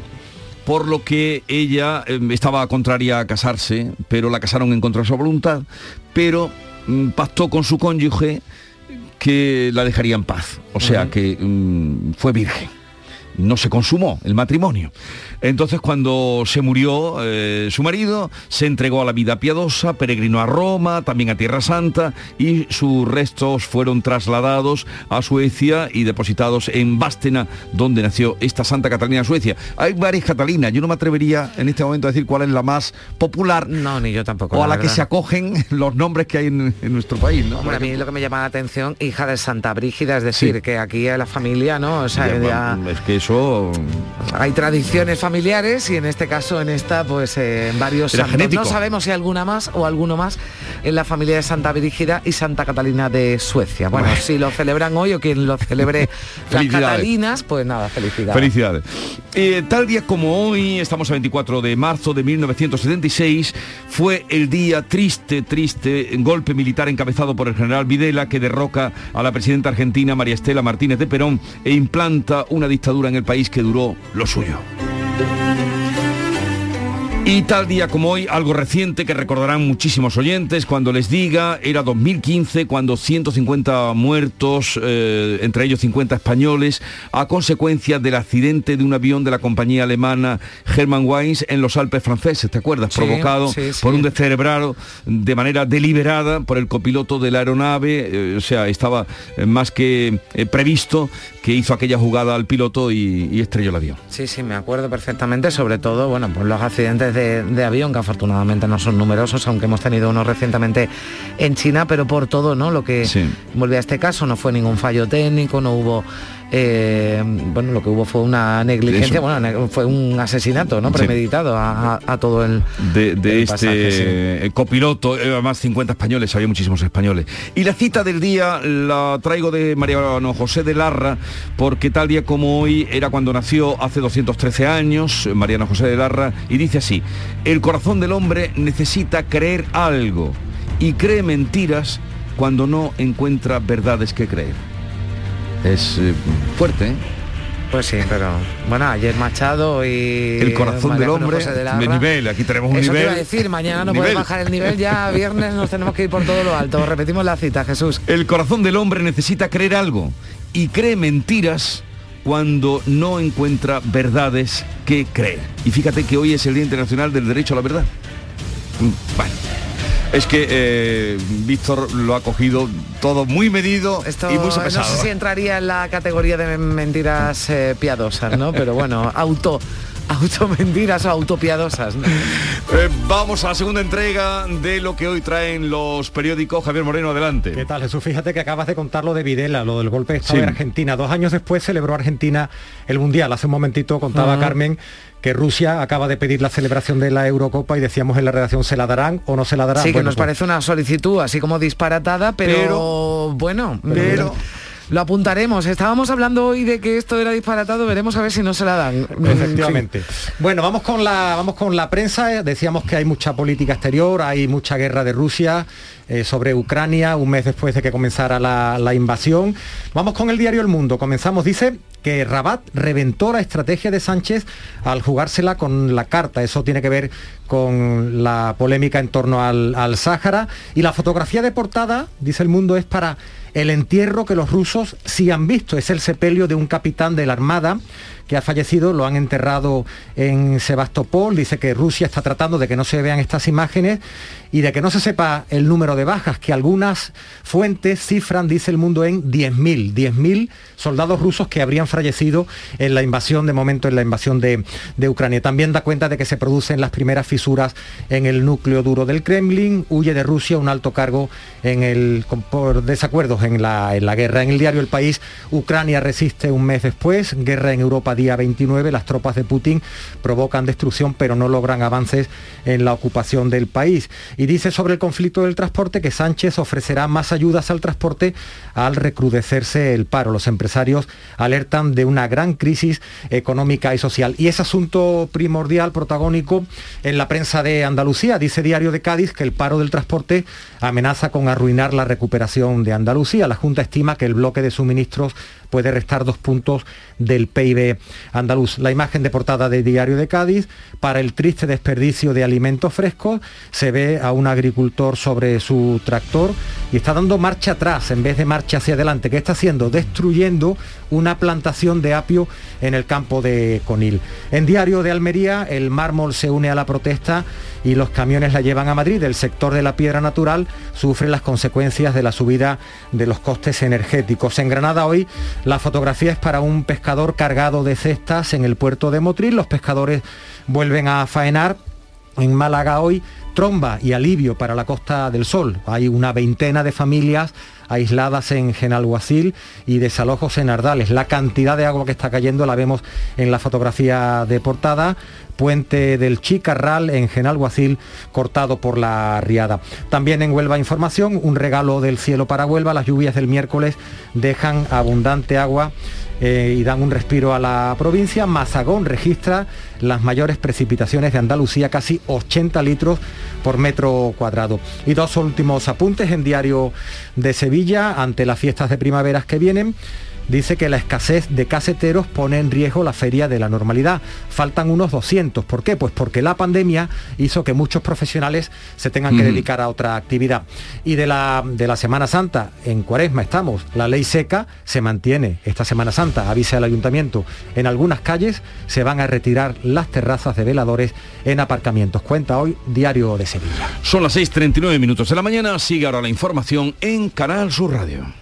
por lo que ella eh, estaba contraria a casarse, pero la casaron en contra de su voluntad, pero mm, pactó con su cónyuge que la dejaría en paz, o sea que mm, fue virgen. No se consumó el matrimonio. Entonces cuando se murió eh, su marido, se entregó a la vida piadosa, peregrinó a Roma, también a Tierra Santa, y sus restos fueron trasladados a Suecia y depositados en Bastena, donde nació esta Santa Catalina de Suecia. Hay varias Catalinas, yo no me atrevería en este momento a decir cuál es la más popular. No, ni yo tampoco. O a la, que se acogen los nombres que hay en, nuestro país, ¿no? Hombre, a mí lo que me llama la atención, hija de Santa Brígida, es decir, que aquí es la familia, ¿no? O sea, ya, es que eso... Hay tradiciones familiares y en este caso, en esta, pues eh, en varios santos. No sabemos si alguna más o alguno más en la familia de Santa Brígida y Santa Catalina de Suecia. Bueno, Bueno. si lo celebran hoy o quien lo celebre las. Catalinas, pues nada, felicidades. Felicidades. Eh, tal día como hoy, estamos a 24 de marzo de 1976, fue el día triste, triste, golpe militar encabezado por el general Videla que derroca a la presidenta argentina María Estela Martínez de Perón e implanta una dictadura en el país que duró lo suyo. Y tal día como hoy, algo reciente que recordarán muchísimos oyentes cuando les diga, era 2015 cuando 150 muertos, eh, entre ellos 50 españoles, a consecuencia del accidente de un avión de la compañía alemana Hermann Wines en los Alpes franceses, ¿te acuerdas? Sí, Provocado sí, sí. por un descerebrado de manera deliberada por el copiloto de la aeronave, eh, o sea, estaba eh, más que previsto que hizo aquella jugada al piloto y, y estrelló el avión. Sí, sí, me acuerdo perfectamente, sobre todo, bueno, pues los accidentes de, de avión, que afortunadamente no son numerosos, aunque hemos tenido uno recientemente en China, pero por todo, ¿no? Lo que vuelve a este caso, no fue ningún fallo técnico, no hubo, eh, bueno, lo que hubo fue una negligencia, bueno, fue un asesinato, ¿no? Premeditado a, a- a todo el... de, de el este pasaje, sí. eh, copiloto, eh, además 50 españoles, había muchísimos españoles. Y la cita del día la traigo de Mariano José de Larra, porque tal día como hoy era cuando nació hace 213 años, eh, Mariano José de Larra, y dice así, el corazón del hombre necesita creer algo y cree mentiras cuando no encuentra verdades que creer. Es eh, fuerte, ¿eh? Pues sí, pero bueno, ayer Machado y El corazón del hombre de nivel, aquí tenemos un Eso te nivel. iba a decir, mañana no puedes bajar el nivel, ya viernes nos tenemos que ir por todo lo alto. Repetimos la cita, Jesús. El corazón del hombre necesita creer algo y cree mentiras cuando no encuentra verdades que creer. Y fíjate que hoy es el Día Internacional del Derecho a la Verdad. Mm, Bueno, es que eh, Víctor lo ha cogido todo muy medido Esto y muy no pesado. sé si entraría en la categoría de mentiras eh, piadosas, ¿no? Pero bueno, auto, automentiras o autopiadosas. ¿no? Eh, vamos a la segunda entrega de lo que hoy traen los periódicos. Javier Moreno, adelante. ¿Qué tal, Jesús? Fíjate que acabas de contar lo de Videla, lo del golpe de Estado Sí. en Argentina. Dos años después celebró Argentina el Mundial. Hace un momentito contaba Ujú. Carmen que Rusia acaba de pedir la celebración de la Eurocopa y decíamos en la redacción, ¿se la darán o no se la darán? Sí, que nos pues, parece una solicitud así como disparatada, pero, bueno, pero- lo apuntaremos. Estábamos hablando hoy de que esto era disparatado, veremos a ver si no se la dan. Efectivamente. Bueno, vamos con la vamos con la prensa. Decíamos que hay mucha política exterior, hay mucha guerra de Rusia eh, sobre Ucrania, un mes después de que comenzara la, la invasión. Vamos con el diario El Mundo. Comenzamos, dice que Rabat reventó la estrategia de Sánchez al jugársela con la carta. Eso tiene que ver con la polémica en torno al, al Sáhara. Y la fotografía de portada, dice el mundo, es para el entierro que los rusos sí han visto. Es el sepelio de un capitán de la Armada que ha fallecido, lo han enterrado en Sebastopol. Dice que Rusia está tratando de que no se vean estas imágenes y de que no se sepa el número de bajas, que algunas fuentes cifran, dice el mundo, en 10.000. 10.000 soldados rusos que habrían fallecido en la invasión, de momento en la invasión de, de Ucrania. También da cuenta de que se producen las primeras fisuras en el núcleo duro del Kremlin. Huye de Rusia un alto cargo por desacuerdos en la, en la guerra. En el diario El País, Ucrania resiste un mes después. Guerra en Europa día 29. Las tropas de Putin provocan destrucción pero no logran avances en la ocupación del país. Dice sobre el conflicto del transporte que Sánchez ofrecerá más ayudas al transporte al recrudecerse el paro. Los empresarios alertan de una gran crisis económica y social. Y ese asunto primordial, protagónico en la prensa de Andalucía, dice Diario de Cádiz que el paro del transporte amenaza con arruinar la recuperación de Andalucía. La Junta estima que el bloque de suministros puede restar dos puntos del PIB andaluz. La imagen de portada de Diario de Cádiz, para el triste desperdicio de alimentos frescos, se ve un agricultor sobre su tractor y está dando marcha atrás en vez de marcha hacia adelante. ¿Qué está haciendo? Destruyendo una plantación de apio en el campo de Conil. En Diario de Almería, el mármol se une a la protesta y los camiones la llevan a Madrid. El sector de la piedra natural sufre las consecuencias de la subida de los costes energéticos. En Granada hoy la fotografía es para un pescador cargado de cestas en el puerto de Motril. Los pescadores vuelven a faenar. En Málaga hoy tromba y alivio para la Costa del Sol. Hay una veintena de familias aisladas en Genalguacil y desalojos en Ardales. La cantidad de agua que está cayendo la vemos en la fotografía de portada. Puente del Chicarral en Genalguacil cortado por la riada. También en Huelva Información, un regalo del cielo para Huelva. Las lluvias del miércoles dejan abundante agua eh, y dan un respiro a la provincia. Mazagón registra las mayores precipitaciones de Andalucía, casi 80 litros por metro cuadrado. Y dos últimos apuntes en Diario de Sevilla ante las fiestas de primaveras que vienen dice que la escasez de caseteros pone en riesgo la feria de la normalidad. Faltan unos 200. ¿Por qué? Pues porque la pandemia hizo que muchos profesionales se tengan que dedicar a otra actividad. Y de la, de la Semana Santa, en Cuaresma estamos, la ley seca se mantiene esta Semana Santa, avisa el ayuntamiento. En algunas calles se van a retirar las terrazas de veladores en aparcamientos. Cuenta hoy Diario de Sevilla. Son las 6.39 minutos de la mañana, sigue ahora la información en Canal Sur Radio.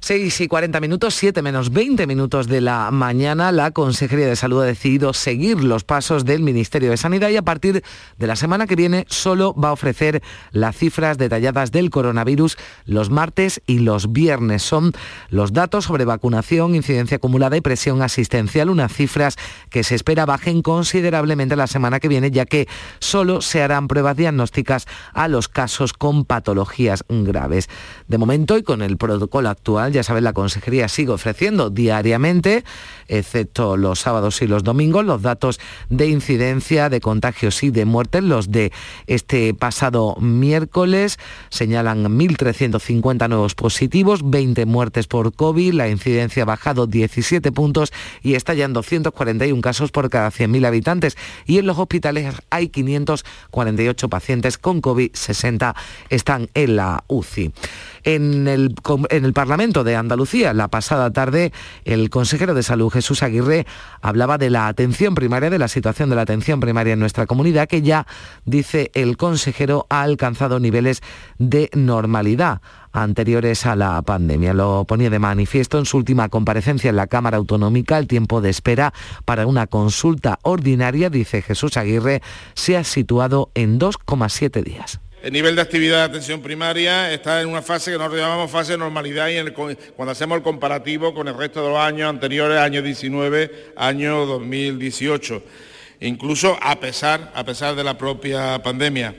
6 y 40 minutos, 7 menos 20 minutos de la mañana, la Consejería de Salud ha decidido seguir los pasos del Ministerio de Sanidad y a partir de la semana que viene solo va a ofrecer las cifras detalladas del coronavirus los martes y los viernes. Son los datos sobre vacunación, incidencia acumulada y presión asistencial, unas cifras que se espera bajen considerablemente la semana que viene, ya que solo se harán pruebas diagnósticas a los casos con patologías graves. De momento y con el protocolo actual, ya saben, la consejería sigue ofreciendo diariamente, excepto los sábados y los domingos, los datos de incidencia, de contagios y de muertes. Los de este pasado miércoles señalan 1.350 nuevos positivos, 20 muertes por COVID, la incidencia ha bajado 17 puntos y está ya en 241 casos por cada 100.000 habitantes. Y en los hospitales hay 548 pacientes con COVID, 60 están en la UCI. En el, en el Parlamento de Andalucía, la pasada tarde, el consejero de Salud, Jesús Aguirre, hablaba de la atención primaria, de la situación de la atención primaria en nuestra comunidad, que ya, dice el consejero, ha alcanzado niveles de normalidad anteriores a la pandemia. Lo ponía de manifiesto en su última comparecencia en la Cámara Autonómica. El tiempo de espera para una consulta ordinaria, dice Jesús Aguirre, se ha situado en 2,7 días. El nivel de actividad de atención primaria está en una fase que nosotros llamamos fase de normalidad y cuando hacemos el comparativo con el resto de los años anteriores, año 19, año 2018, incluso a pesar, a pesar de la propia pandemia.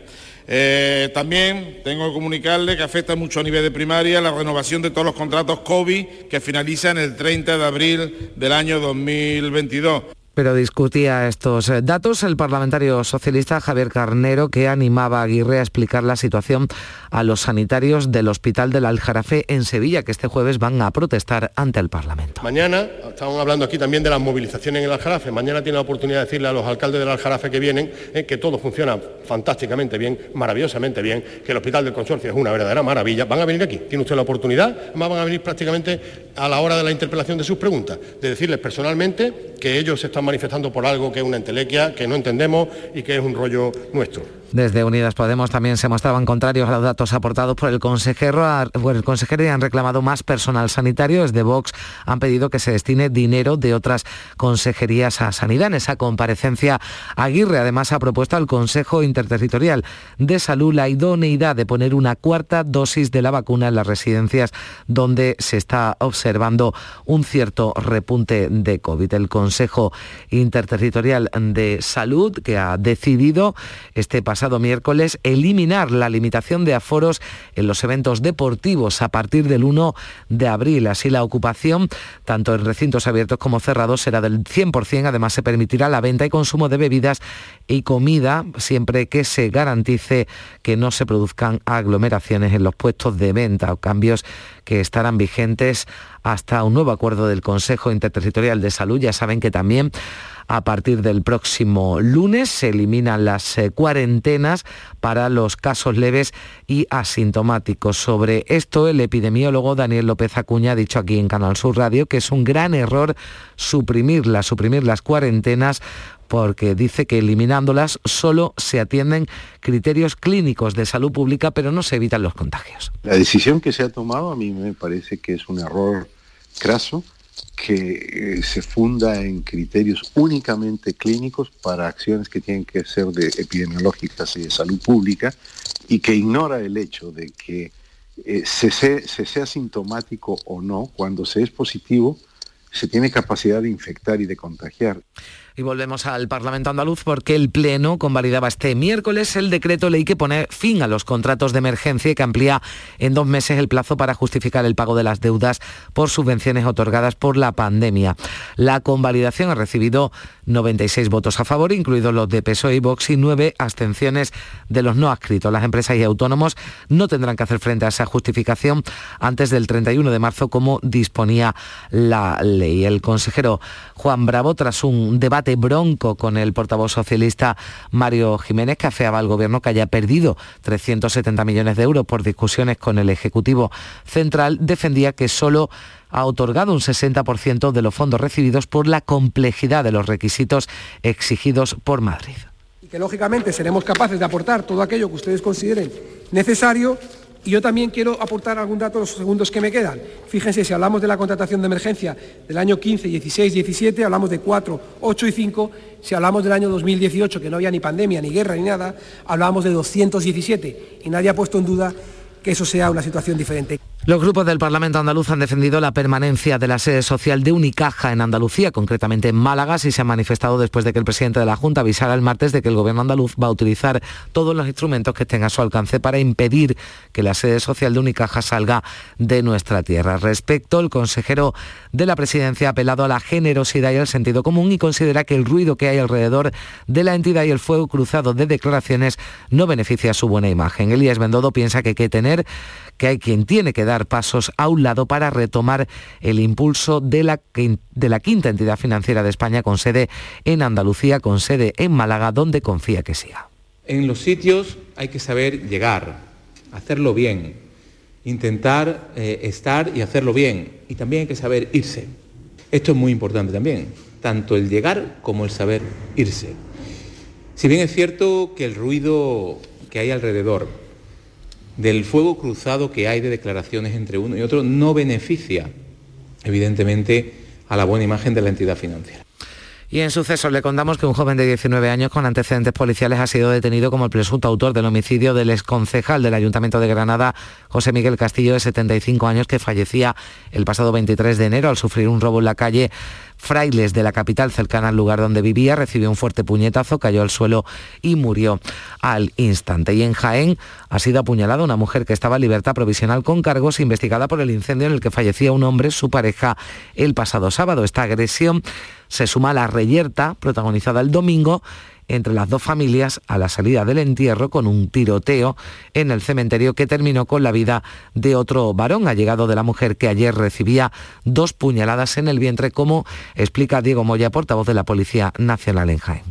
Eh, también tengo que comunicarle que afecta mucho a nivel de primaria la renovación de todos los contratos COVID que finalizan el 30 de abril del año 2022 pero discutía estos eh, datos el parlamentario socialista Javier Carnero, que animaba a Aguirre a explicar la situación a los sanitarios del Hospital del Aljarafe en Sevilla, que este jueves van a protestar ante el Parlamento. Mañana, estamos hablando aquí también de las movilizaciones en el Aljarafe, mañana tiene la oportunidad de decirle a los alcaldes del Aljarafe que vienen eh, que todo funciona fantásticamente bien, maravillosamente bien, que el Hospital del Consorcio es una verdadera maravilla. Van a venir aquí, tiene usted la oportunidad, además van a venir prácticamente a la hora de la interpelación de sus preguntas, de decirles personalmente que ellos están manifestando por algo que es una entelequia, que no entendemos y que es un rollo nuestro. Desde Unidas Podemos también se mostraban contrarios a los datos aportados por el consejero, y han reclamado más personal sanitario. Desde Vox han pedido que se destine dinero de otras consejerías a sanidad. En esa comparecencia, Aguirre además ha propuesto al Consejo Interterritorial de Salud la idoneidad de poner una cuarta dosis de la vacuna en las residencias donde se está observando un cierto repunte de COVID. El Consejo Interterritorial de Salud, que ha decidido este pasado miércoles eliminar la limitación de aforos en los eventos deportivos a partir del 1 de abril. Así la ocupación, tanto en recintos abiertos como cerrados, será del 100%. Además, se permitirá la venta y consumo de bebidas y comida siempre que se garantice que no se produzcan aglomeraciones en los puestos de venta o cambios que estarán vigentes hasta un nuevo acuerdo del Consejo Interterritorial de Salud. Ya saben que también a partir del próximo lunes se eliminan las eh, cuarentenas para los casos leves y asintomáticos. Sobre esto, el epidemiólogo Daniel López Acuña ha dicho aquí en Canal Sur Radio que es un gran error suprimirlas, suprimir las cuarentenas porque dice que eliminándolas solo se atienden criterios clínicos de salud pública, pero no se evitan los contagios. La decisión que se ha tomado a mí me parece que es un error craso que eh, se funda en criterios únicamente clínicos para acciones que tienen que ser de epidemiológicas y de salud pública y que ignora el hecho de que eh, se, se sea sintomático o no, cuando se es positivo, se tiene capacidad de infectar y de contagiar. Y volvemos al Parlamento andaluz porque el Pleno convalidaba este miércoles el decreto ley que pone fin a los contratos de emergencia y que amplía en dos meses el plazo para justificar el pago de las deudas por subvenciones otorgadas por la pandemia. La convalidación ha recibido 96 votos a favor, incluidos los de PSOE y Vox, y nueve abstenciones de los no adscritos. Las empresas y autónomos no tendrán que hacer frente a esa justificación antes del 31 de marzo, como disponía la ley. El consejero Juan Bravo, tras un debate bronco con el portavoz socialista Mario Jiménez, que afeaba al gobierno que haya perdido 370 millones de euros por discusiones con el Ejecutivo Central, defendía que solo ha otorgado un 60% de los fondos recibidos por la complejidad de los requisitos exigidos por Madrid. Y que lógicamente seremos capaces de aportar todo aquello que ustedes consideren necesario y yo también quiero aportar algún dato los segundos que me quedan. Fíjense, si hablamos de la contratación de emergencia del año 15, 16, 17, hablamos de 4, 8 y 5. Si hablamos del año 2018, que no había ni pandemia, ni guerra, ni nada, hablábamos de 217. Y nadie ha puesto en duda que eso sea una situación diferente. Los grupos del Parlamento andaluz han defendido la permanencia de la sede social de Unicaja en Andalucía, concretamente en Málaga, y se ha manifestado después de que el presidente de la Junta avisara el martes de que el gobierno andaluz va a utilizar todos los instrumentos que estén a su alcance para impedir que la sede social de Unicaja salga de nuestra tierra. Respecto, el consejero de la presidencia ha apelado a la generosidad y al sentido común y considera que el ruido que hay alrededor de la entidad y el fuego cruzado de declaraciones no beneficia su buena imagen. Elías Bendodo piensa que hay que tener que hay quien tiene que dar pasos a un lado para retomar el impulso de la, de la quinta entidad financiera de España con sede en Andalucía, con sede en Málaga, donde confía que siga. En los sitios hay que saber llegar, hacerlo bien, intentar eh, estar y hacerlo bien. Y también hay que saber irse. Esto es muy importante también, tanto el llegar como el saber irse. Si bien es cierto que el ruido que hay alrededor del fuego cruzado que hay de declaraciones entre uno y otro no beneficia, evidentemente, a la buena imagen de la entidad financiera. Y en sucesos le contamos que un joven de 19 años con antecedentes policiales ha sido detenido como el presunto autor del homicidio del exconcejal del Ayuntamiento de Granada, José Miguel Castillo, de 75 años, que fallecía el pasado 23 de enero al sufrir un robo en la calle Frailes de la capital cercana al lugar donde vivía, recibió un fuerte puñetazo, cayó al suelo y murió al instante. Y en Jaén ha sido apuñalada una mujer que estaba en libertad provisional con cargos investigada por el incendio en el que fallecía un hombre, su pareja, el pasado sábado. Esta agresión se suma la reyerta protagonizada el domingo entre las dos familias a la salida del entierro con un tiroteo en el cementerio que terminó con la vida de otro varón allegado de la mujer que ayer recibía dos puñaladas en el vientre, como explica Diego Moya, portavoz de la Policía Nacional en Jaén.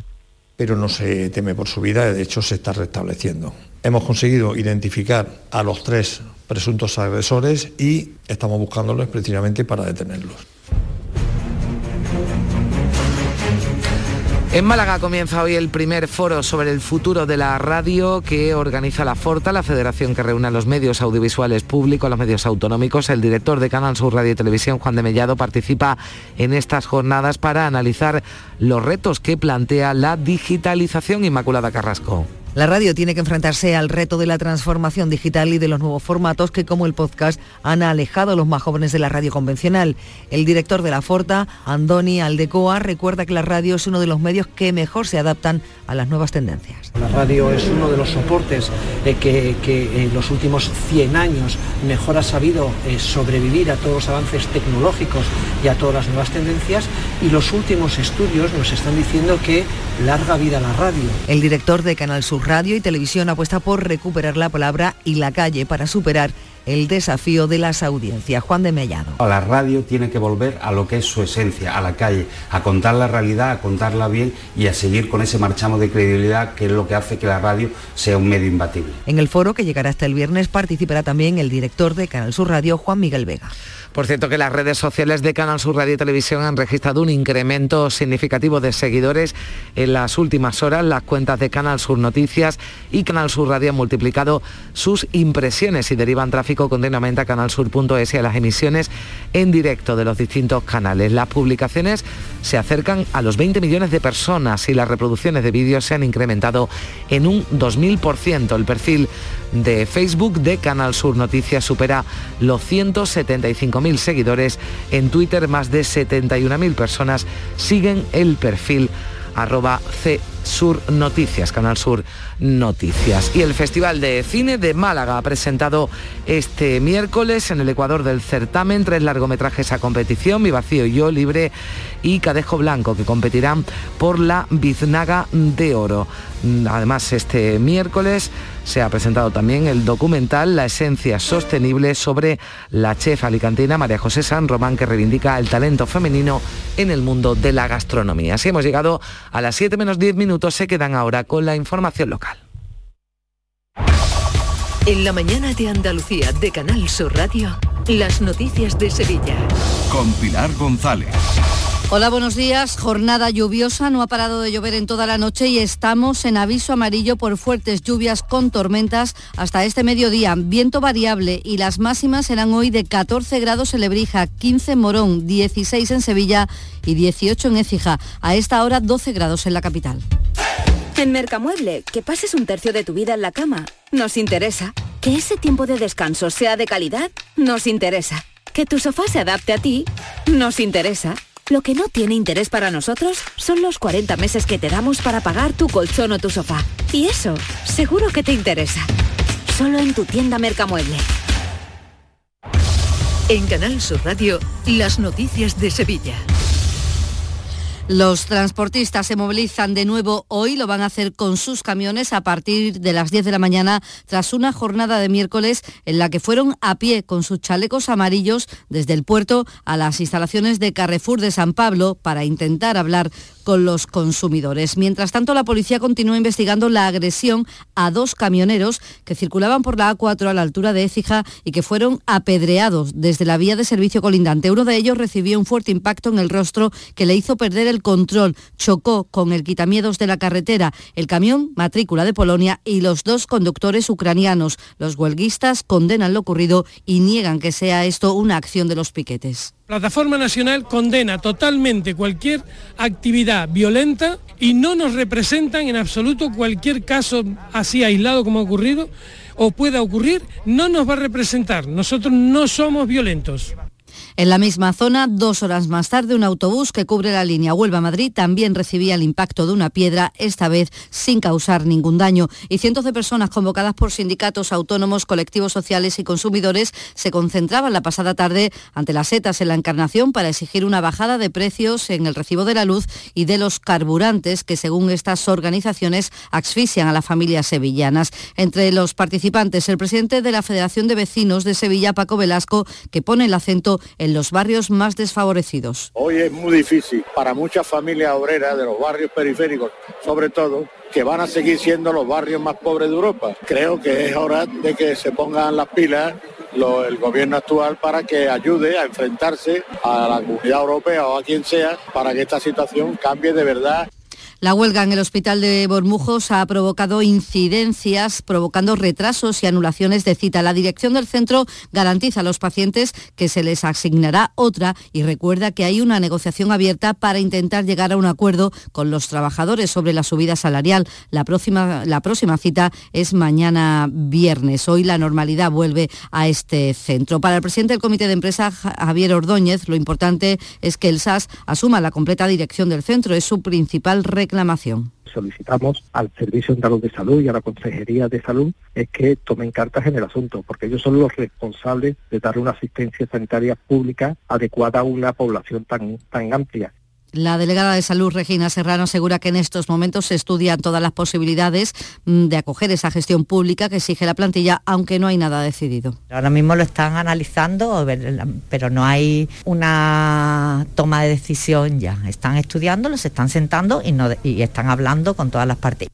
Pero no se teme por su vida, de hecho se está restableciendo. Hemos conseguido identificar a los tres presuntos agresores y estamos buscándolos precisamente para detenerlos. En Málaga comienza hoy el primer foro sobre el futuro de la radio que organiza la Forta, la federación que reúne a los medios audiovisuales públicos, los medios autonómicos. El director de Canal Sur Radio y Televisión, Juan de Mellado, participa en estas jornadas para analizar los retos que plantea la digitalización Inmaculada Carrasco. La radio tiene que enfrentarse al reto de la transformación digital y de los nuevos formatos que, como el podcast, han alejado a los más jóvenes de la radio convencional. El director de la Forta, Andoni Aldecoa, recuerda que la radio es uno de los medios que mejor se adaptan a las nuevas tendencias. La radio es uno de los soportes eh, que, en los últimos 100 años mejor ha sabido eh, sobrevivir a todos los avances tecnológicos y a todas las nuevas tendencias y los últimos estudios nos están diciendo que larga vida la radio. El director de Canal Sur Radio y Televisión apuesta por recuperar la palabra y la calle para superar el desafío de las audiencias. Juan de Mellado. La radio tiene que volver a lo que es su esencia, a la calle, a contar la realidad, a contarla bien y a seguir con ese marchamo de credibilidad que es lo que hace que la radio sea un medio imbatible. En el foro que llegará hasta el viernes participará también el director de Canal Sur Radio, Juan Miguel Vega. Por cierto que las redes sociales de Canal Sur Radio y Televisión han registrado un incremento significativo de seguidores en las últimas horas. Las cuentas de Canal Sur Noticias y Canal Sur Radio han multiplicado sus impresiones y derivan tráfico continuamente a canalsur.es y a las emisiones en directo de los distintos canales. Las publicaciones se acercan a los 20 millones de personas y las reproducciones de vídeos se han incrementado en un 2000%. El perfil de Facebook de Canal Sur Noticias supera los 175.000 seguidores. En Twitter más de 71.000 personas siguen el perfil arroba C Sur Noticias, Canal Sur Noticias. Y el Festival de Cine de Málaga ha presentado este miércoles en el Ecuador del certamen tres largometrajes a competición, Mi Vacío y Yo Libre y Cadejo Blanco, que competirán por la Biznaga de Oro. Además, este miércoles se ha presentado también el documental La Esencia Sostenible sobre la chef alicantina María José San Román, que reivindica el talento femenino en el mundo de la gastronomía. Así hemos llegado a las 7 menos 10 minutos, se quedan ahora con la información local. En la mañana de Andalucía de Canal Sur Radio, las noticias de Sevilla. Con Pilar González. Hola, buenos días. Jornada lluviosa, no ha parado de llover en toda la noche y estamos en aviso amarillo por fuertes lluvias con tormentas hasta este mediodía. Viento variable y las máximas serán hoy de 14 grados en Lebrija, 15 en Morón, 16 en Sevilla y 18 en Écija. A esta hora 12 grados en la capital. En Mercamueble, que pases un tercio de tu vida en la cama, nos interesa. Que ese tiempo de descanso sea de calidad, nos interesa. Que tu sofá se adapte a ti, nos interesa. Lo que no tiene interés para nosotros son los 40 meses que te damos para pagar tu colchón o tu sofá. Y eso, seguro que te interesa. Solo en tu tienda Mercamueble. En Canal Sur Radio, las noticias de Sevilla. Los transportistas se movilizan de nuevo hoy, lo van a hacer con sus camiones a partir de las 10 de la mañana, tras una jornada de miércoles en la que fueron a pie con sus chalecos amarillos desde el puerto a las instalaciones de Carrefour de San Pablo para intentar hablar con los consumidores. Mientras tanto, la policía continúa investigando la agresión a dos camioneros que circulaban por la A4 a la altura de Écija y que fueron apedreados desde la vía de servicio colindante. Uno de ellos recibió un fuerte impacto en el rostro que le hizo perder el control. Chocó con el quitamiedos de la carretera, el camión matrícula de Polonia y los dos conductores ucranianos. Los huelguistas condenan lo ocurrido y niegan que sea esto una acción de los piquetes. Plataforma Nacional condena totalmente cualquier actividad violenta y no nos representan en absoluto cualquier caso así aislado como ha ocurrido o pueda ocurrir, no nos va a representar. Nosotros no somos violentos. En la misma zona, dos horas más tarde, un autobús que cubre la línea Huelva-Madrid también recibía el impacto de una piedra, esta vez sin causar ningún daño. Y cientos de personas convocadas por sindicatos autónomos, colectivos sociales y consumidores se concentraban la pasada tarde ante las setas en la Encarnación para exigir una bajada de precios en el recibo de la luz y de los carburantes que, según estas organizaciones, asfixian a las familias sevillanas. Entre los participantes, el presidente de la Federación de Vecinos de Sevilla, Paco Velasco, que pone el acento en en los barrios más desfavorecidos. Hoy es muy difícil para muchas familias obreras de los barrios periféricos, sobre todo, que van a seguir siendo los barrios más pobres de Europa. Creo que es hora de que se pongan las pilas el gobierno actual para que ayude a enfrentarse a la comunidad europea o a quien sea para que esta situación cambie de verdad La huelga en el hospital de Bormujos ha provocado incidencias, provocando retrasos y anulaciones de cita. La dirección del centro garantiza a los pacientes que se les asignará otra y recuerda que hay una negociación abierta para intentar llegar a un acuerdo con los trabajadores sobre la subida salarial. La próxima, la próxima cita es mañana viernes. Hoy la normalidad vuelve a este centro. Para el presidente del comité de empresa, Javier Ordóñez, lo importante es que el SAS asuma la completa dirección del centro. Es su principal solicitamos al Servicio Andaluz de Salud y a la Consejería de Salud es que tomen cartas en el asunto, porque ellos son los responsables de dar una asistencia sanitaria pública adecuada a una población tan, tan amplia. La delegada de Salud, Regina Serrano, asegura que en estos momentos se estudian todas las posibilidades mm, de acoger esa gestión pública que exige la plantilla, aunque no hay nada decidido. Ahora mismo lo están analizando, pero no hay una toma de decisión ya. Están estudiándolo, se están sentando y, están hablando con todas las partes.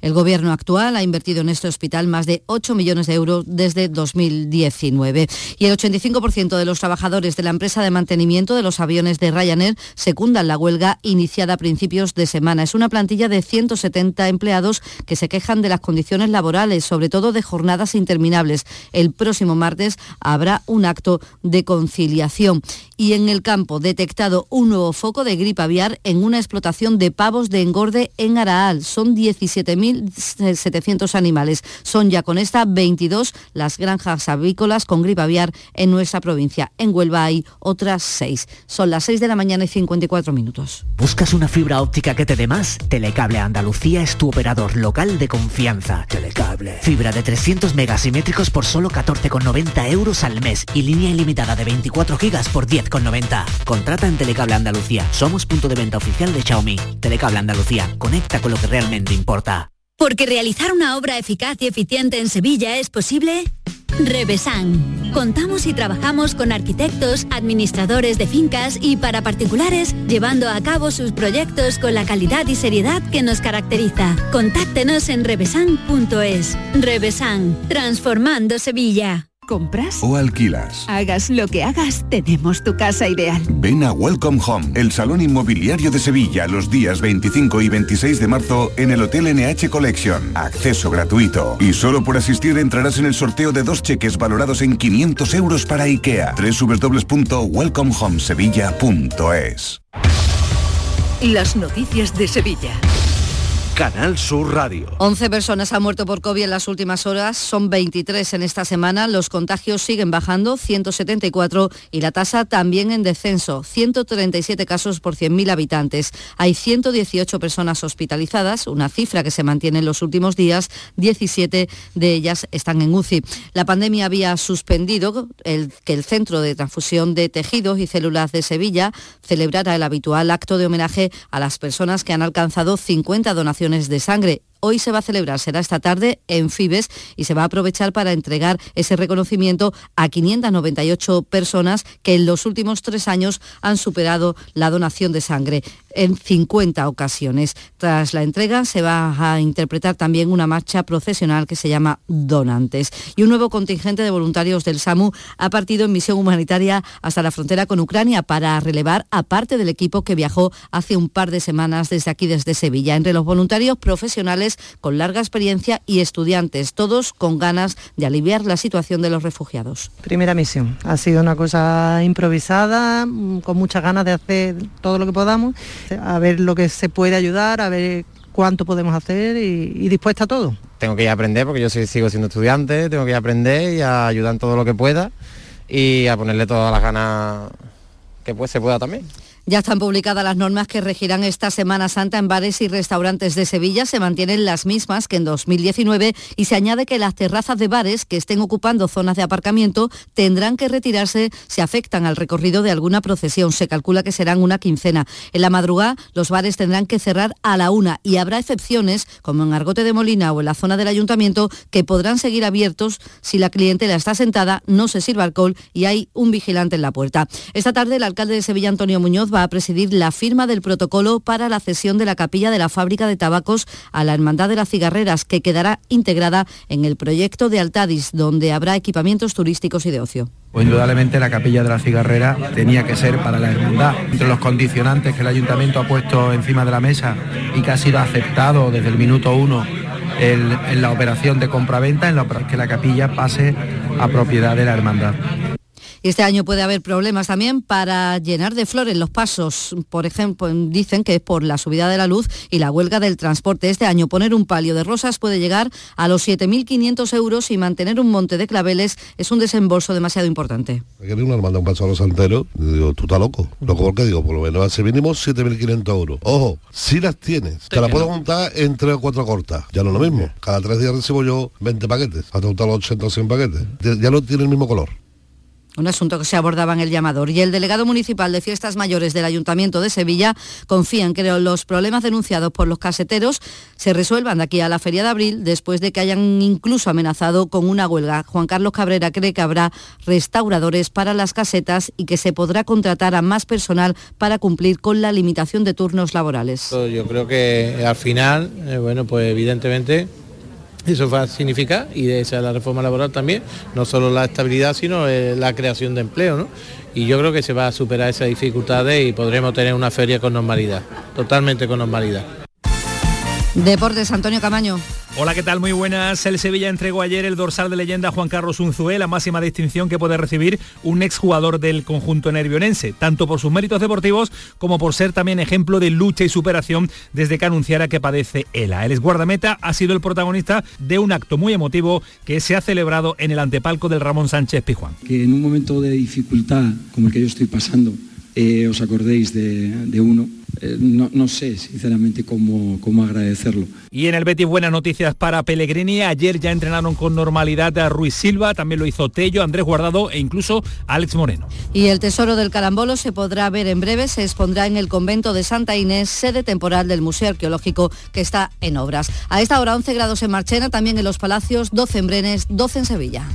El gobierno actual ha invertido en este hospital más de 8 millones de euros desde 2019 y el 85% de los trabajadores de la empresa de mantenimiento de los aviones de Ryanair secundan la huelga iniciada a principios de semana. Es una plantilla de 170 empleados que se quejan de las condiciones laborales, sobre todo de jornadas interminables. El próximo martes habrá un acto de conciliación. Y en el campo, detectado un nuevo foco de gripe aviar en una explotación de pavos de engorde en Araal. Son 17.000 1.700 animales. Son ya con esta 22 las granjas avícolas con gripe aviar en nuestra provincia. En Huelva hay otras 6. Son las 6 de la mañana y 54 minutos. ¿Buscas una fibra óptica que te dé más? Telecable Andalucía es tu operador local de confianza. Telecable. Fibra de 300 megasimétricos por solo 14,90 euros al mes y línea ilimitada de 24 gigas por 10,90. Contrata en Telecable Andalucía. Somos punto de venta oficial de Xiaomi. Telecable Andalucía. Conecta con lo que realmente importa. Porque realizar una obra eficaz y eficiente en Sevilla es posible. Revesan. Contamos y trabajamos con arquitectos, administradores de fincas y para particulares, llevando a cabo sus proyectos con la calidad y seriedad que nos caracteriza. Contáctenos en revesan.es. Revesan, transformando Sevilla. ¿Compras? ¿O alquilas? Hagas lo que hagas, tenemos tu casa ideal. Ven a Welcome Home, el salón inmobiliario de Sevilla, los días 25 y 26 de marzo en el Hotel NH Collection. Acceso gratuito. Y solo por asistir entrarás en el sorteo de dos cheques valorados en 500 euros para IKEA. www.welcomehomesevilla.es Las noticias de Sevilla. Canal Sur Radio. 11 personas han muerto por COVID en las últimas horas, son 23 en esta semana. Los contagios siguen bajando, 174, y la tasa también en descenso, 137 casos por 100.000 habitantes. Hay 118 personas hospitalizadas, una cifra que se mantiene en los últimos días, 17 de ellas están en UCI. La pandemia había suspendido el, que el Centro de Transfusión de Tejidos y Células de Sevilla celebrara el habitual acto de homenaje a las personas que han alcanzado 50 donaciones de sangre hoy se va a celebrar, será esta tarde en Fibes y se va a aprovechar para entregar ese reconocimiento a 598 personas que en los últimos tres años han superado la donación de sangre en 50 ocasiones. Tras la entrega se va a interpretar también una marcha procesional que se llama Donantes. Y un nuevo contingente de voluntarios del SAMU ha partido en misión humanitaria hasta la frontera con Ucrania para relevar a parte del equipo que viajó hace un par de semanas desde aquí, desde Sevilla. Entre los voluntarios profesionales con larga experiencia y estudiantes, todos con ganas de aliviar la situación de los refugiados. Primera misión, ha sido una cosa improvisada, mm, con muchas ganas de hacer todo lo que podamos, a ver lo que se puede ayudar, a ver cuánto podemos hacer y, dispuesta a todo. Tengo que ir a aprender porque yo sigo siendo estudiante, tengo que ir a aprender y a ayudar en todo lo que pueda y a ponerle todas las ganas que pues, se pueda también. Ya están publicadas las normas que regirán esta Semana Santa en bares y restaurantes de Sevilla. Se mantienen las mismas que en 2019 y se añade que las terrazas de bares que estén ocupando zonas de aparcamiento tendrán que retirarse si afectan al recorrido de alguna procesión. Se calcula que serán una quincena. En la madrugada los bares tendrán que cerrar a la una y habrá excepciones, como en Argote de Molina o en la zona del ayuntamiento, que podrán seguir abiertos si la clientela está sentada, no se sirva alcohol y hay un vigilante en la puerta. Esta tarde el alcalde de Sevilla, Antonio Muñoz, va a presidir la firma del protocolo para la cesión de la capilla de la fábrica de tabacos a la Hermandad de las Cigarreras, que quedará integrada en el proyecto de Altadis, donde habrá equipamientos turísticos y de ocio. Pues indudablemente la capilla de la cigarrera tenía que ser para la hermandad. Entre los condicionantes que el ayuntamiento ha puesto encima de la mesa y que ha sido aceptado desde el minuto uno en la operación de compraventa, en la, que la capilla pase a propiedad de la hermandad. Y este año puede haber problemas también para llenar de flores los pasos. Por ejemplo, dicen que es por la subida de la luz y la huelga del transporte. Este año poner un palio de rosas puede llegar a los 7.500 euros y mantener un monte de claveles es un desembolso demasiado importante. Hay que una hermandad un paso a los santeros. Digo, tú estás loco. Loco porque digo, por lo menos hace mínimo 7.500 euros. Ojo, si las tienes, te la puedo montar en tres o cuatro cortas. Ya no es lo mismo. Cada tres días recibo yo 20 paquetes. Hasta juntar los 80 o 100 paquetes. Ya no tiene el mismo color un asunto que se abordaba en el llamador. Y el delegado municipal de Fiestas Mayores del Ayuntamiento de Sevilla confía en que los problemas denunciados por los caseteros se resuelvan de aquí a la feria de abril, después de que hayan incluso amenazado con una huelga. Juan Carlos Cabrera cree que habrá restauradores para las casetas y que se podrá contratar a más personal para cumplir con la limitación de turnos laborales. Yo creo que al final, eh, bueno, pues evidentemente eso va a significar, y de esa la reforma laboral también, no solo la estabilidad, sino eh, la creación de empleo. ¿no? Y yo creo que se va a superar esas dificultades y podremos tener una feria con normalidad, totalmente con normalidad. Deportes, Antonio Camaño. Hola, ¿qué tal? Muy buenas. El Sevilla entregó ayer el dorsal de leyenda a Juan Carlos Unzué, la máxima distinción que puede recibir un exjugador del conjunto nervionense, tanto por sus méritos deportivos como por ser también ejemplo de lucha y superación desde que anunciara que padece ELA. El exguardameta ha sido el protagonista de un acto muy emotivo que se ha celebrado en el antepalco del Ramón Sánchez Pijuán. Que en un momento de dificultad como el que yo estoy pasando, eh, os acordéis de uno eh, no, sé sinceramente cómo, cómo agradecerlo. Y en el Betis buenas noticias para Pellegrini. Ayer ya entrenaron con normalidad a Ruiz Silva, también lo hizo Tello, Andrés Guardado e incluso Alex Moreno. Y el Tesoro del Carambolo se podrá ver en breve, se expondrá en el convento de Santa Inés, sede temporal del Museo Arqueológico que está en obras. A esta hora 11 grados en Marchena, también en los Palacios, 12 en Brenes, 12 en Sevilla.